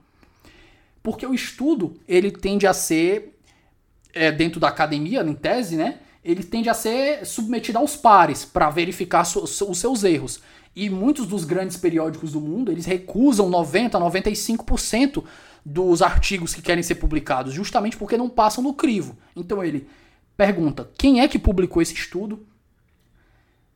S1: Porque o estudo, ele tende a ser, é, dentro da academia, em tese, né? Ele tende a ser submetido aos pares para verificar os seus erros. E muitos dos grandes periódicos do mundo, eles recusam 90, 95% dos artigos que querem ser publicados, justamente porque não passam no crivo. Então ele pergunta: quem é que publicou esse estudo?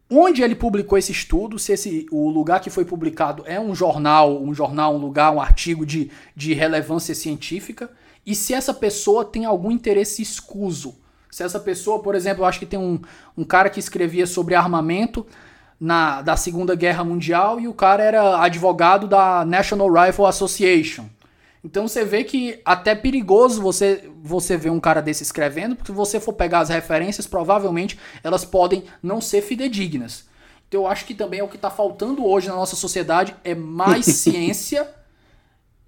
S1: Onde ele publicou esse estudo? Se esse, o lugar que foi publicado é um jornal, um jornal, um lugar, um artigo de, de relevância científica? E se essa pessoa tem algum interesse escuso? Se essa pessoa, por exemplo, eu acho que tem um, um cara que escrevia sobre armamento na, da Segunda Guerra Mundial e o cara era advogado da National Rifle Association. Então você vê que até é perigoso você você ver um cara desse escrevendo, porque se você for pegar as referências, provavelmente elas podem não ser fidedignas. Então eu acho que também é o que está faltando hoje na nossa sociedade é mais ciência,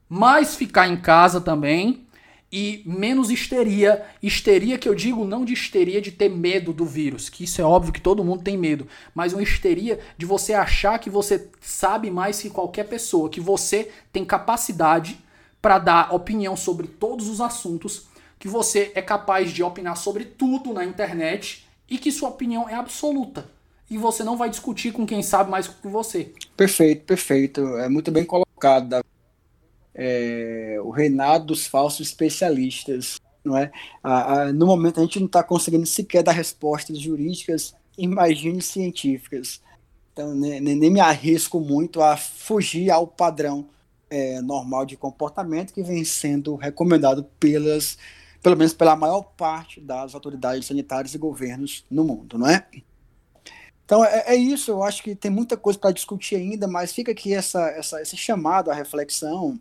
S1: mais ficar em casa também e menos histeria. Histeria que eu digo não de histeria de ter medo do vírus, que isso é óbvio que todo mundo tem medo, mas uma histeria de você achar que você sabe mais que qualquer pessoa, que você tem capacidade para dar opinião sobre todos os assuntos, que você é capaz de opinar sobre tudo na internet e que sua opinião é absoluta. E você não vai discutir com quem sabe mais que você.
S2: Perfeito, perfeito. É muito bem colocado. É, o reinado dos falsos especialistas. Não é? no momento a gente não está conseguindo sequer dar respostas jurídicas, imagine científicas. Então nem, nem me arrisco muito a fugir ao padrão é, normal de comportamento que vem sendo recomendado pelas, pelo menos pela maior parte das autoridades sanitárias e governos no mundo, não é? Então é, é isso, eu acho que tem muita coisa para discutir ainda, mas fica aqui essa, essa, esse chamado à reflexão,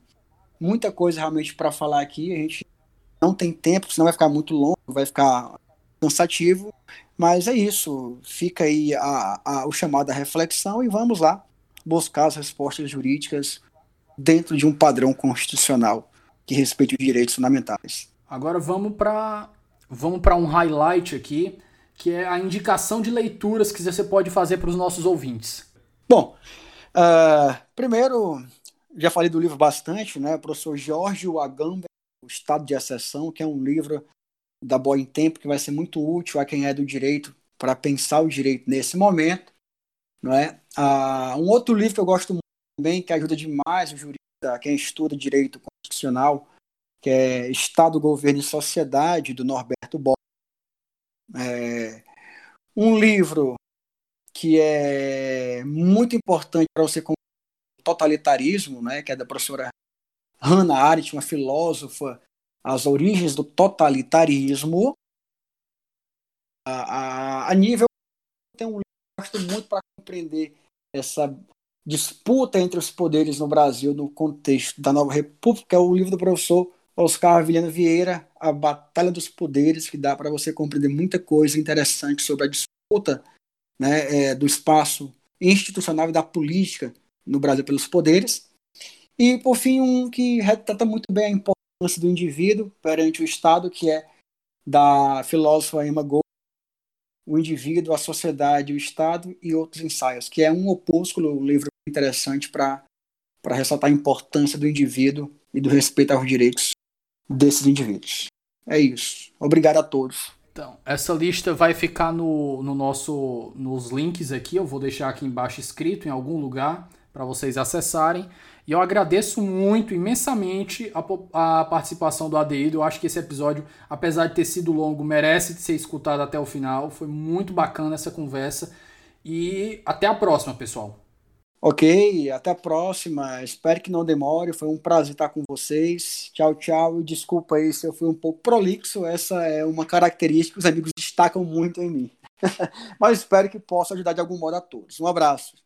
S2: muita coisa realmente para falar aqui, a gente não tem tempo, senão vai ficar muito longo, vai ficar cansativo, mas é isso, fica aí a, a, o chamado à reflexão e vamos lá buscar as respostas jurídicas dentro de um padrão constitucional que respeite os direitos fundamentais.
S1: Agora vamos para vamos para um highlight aqui, que é a indicação de leituras que você pode fazer para os nossos ouvintes.
S2: Bom, uh, primeiro, já falei do livro bastante, né? O professor Jorge Agamben, Estado de Exceção, que é um livro da Boa em Tempo que vai ser muito útil a quem é do direito para pensar o direito nesse momento. Não é? Ah, um outro livro que eu gosto muito também, que ajuda demais o jurista, quem estuda direito constitucional, que é Estado, Governo e Sociedade, do Norberto Bob. É, um livro que é muito importante para você o totalitarismo, né, que é da professora Hannah Arendt, uma filósofa, As Origens do Totalitarismo. A, a, a nível tem um livro que eu gosto muito para compreender essa disputa entre os poderes no Brasil no contexto da nova república, é o livro do professor Oscar Vilhena Vieira, A Batalha dos Poderes, que dá para você compreender muita coisa interessante sobre a disputa né, é, do espaço institucional e da política no Brasil pelos poderes. E, por fim, um que retrata muito bem a importância do indivíduo perante o Estado, que é da filósofa Emma Gold, o indivíduo, a sociedade, o Estado e outros ensaios, que é um opúsculo, um livro interessante para ressaltar a importância do indivíduo e do respeito aos direitos desses indivíduos. É isso. Obrigado a todos.
S1: Então, essa lista vai ficar no, no nosso, nos links aqui, eu vou deixar aqui embaixo escrito em algum lugar para vocês acessarem. E eu agradeço muito, imensamente, a, a participação do Adeildo. Eu acho que esse episódio, apesar de ter sido longo, merece ser escutado até o final. Foi muito bacana essa conversa. E até a próxima, pessoal.
S2: Ok, até a próxima. Espero que não demore. Foi um prazer estar com vocês. Tchau, tchau. E desculpa aí se eu fui um pouco prolixo. Essa é uma característica que os amigos destacam muito em mim. Mas espero que possa ajudar de algum modo a todos. Um abraço.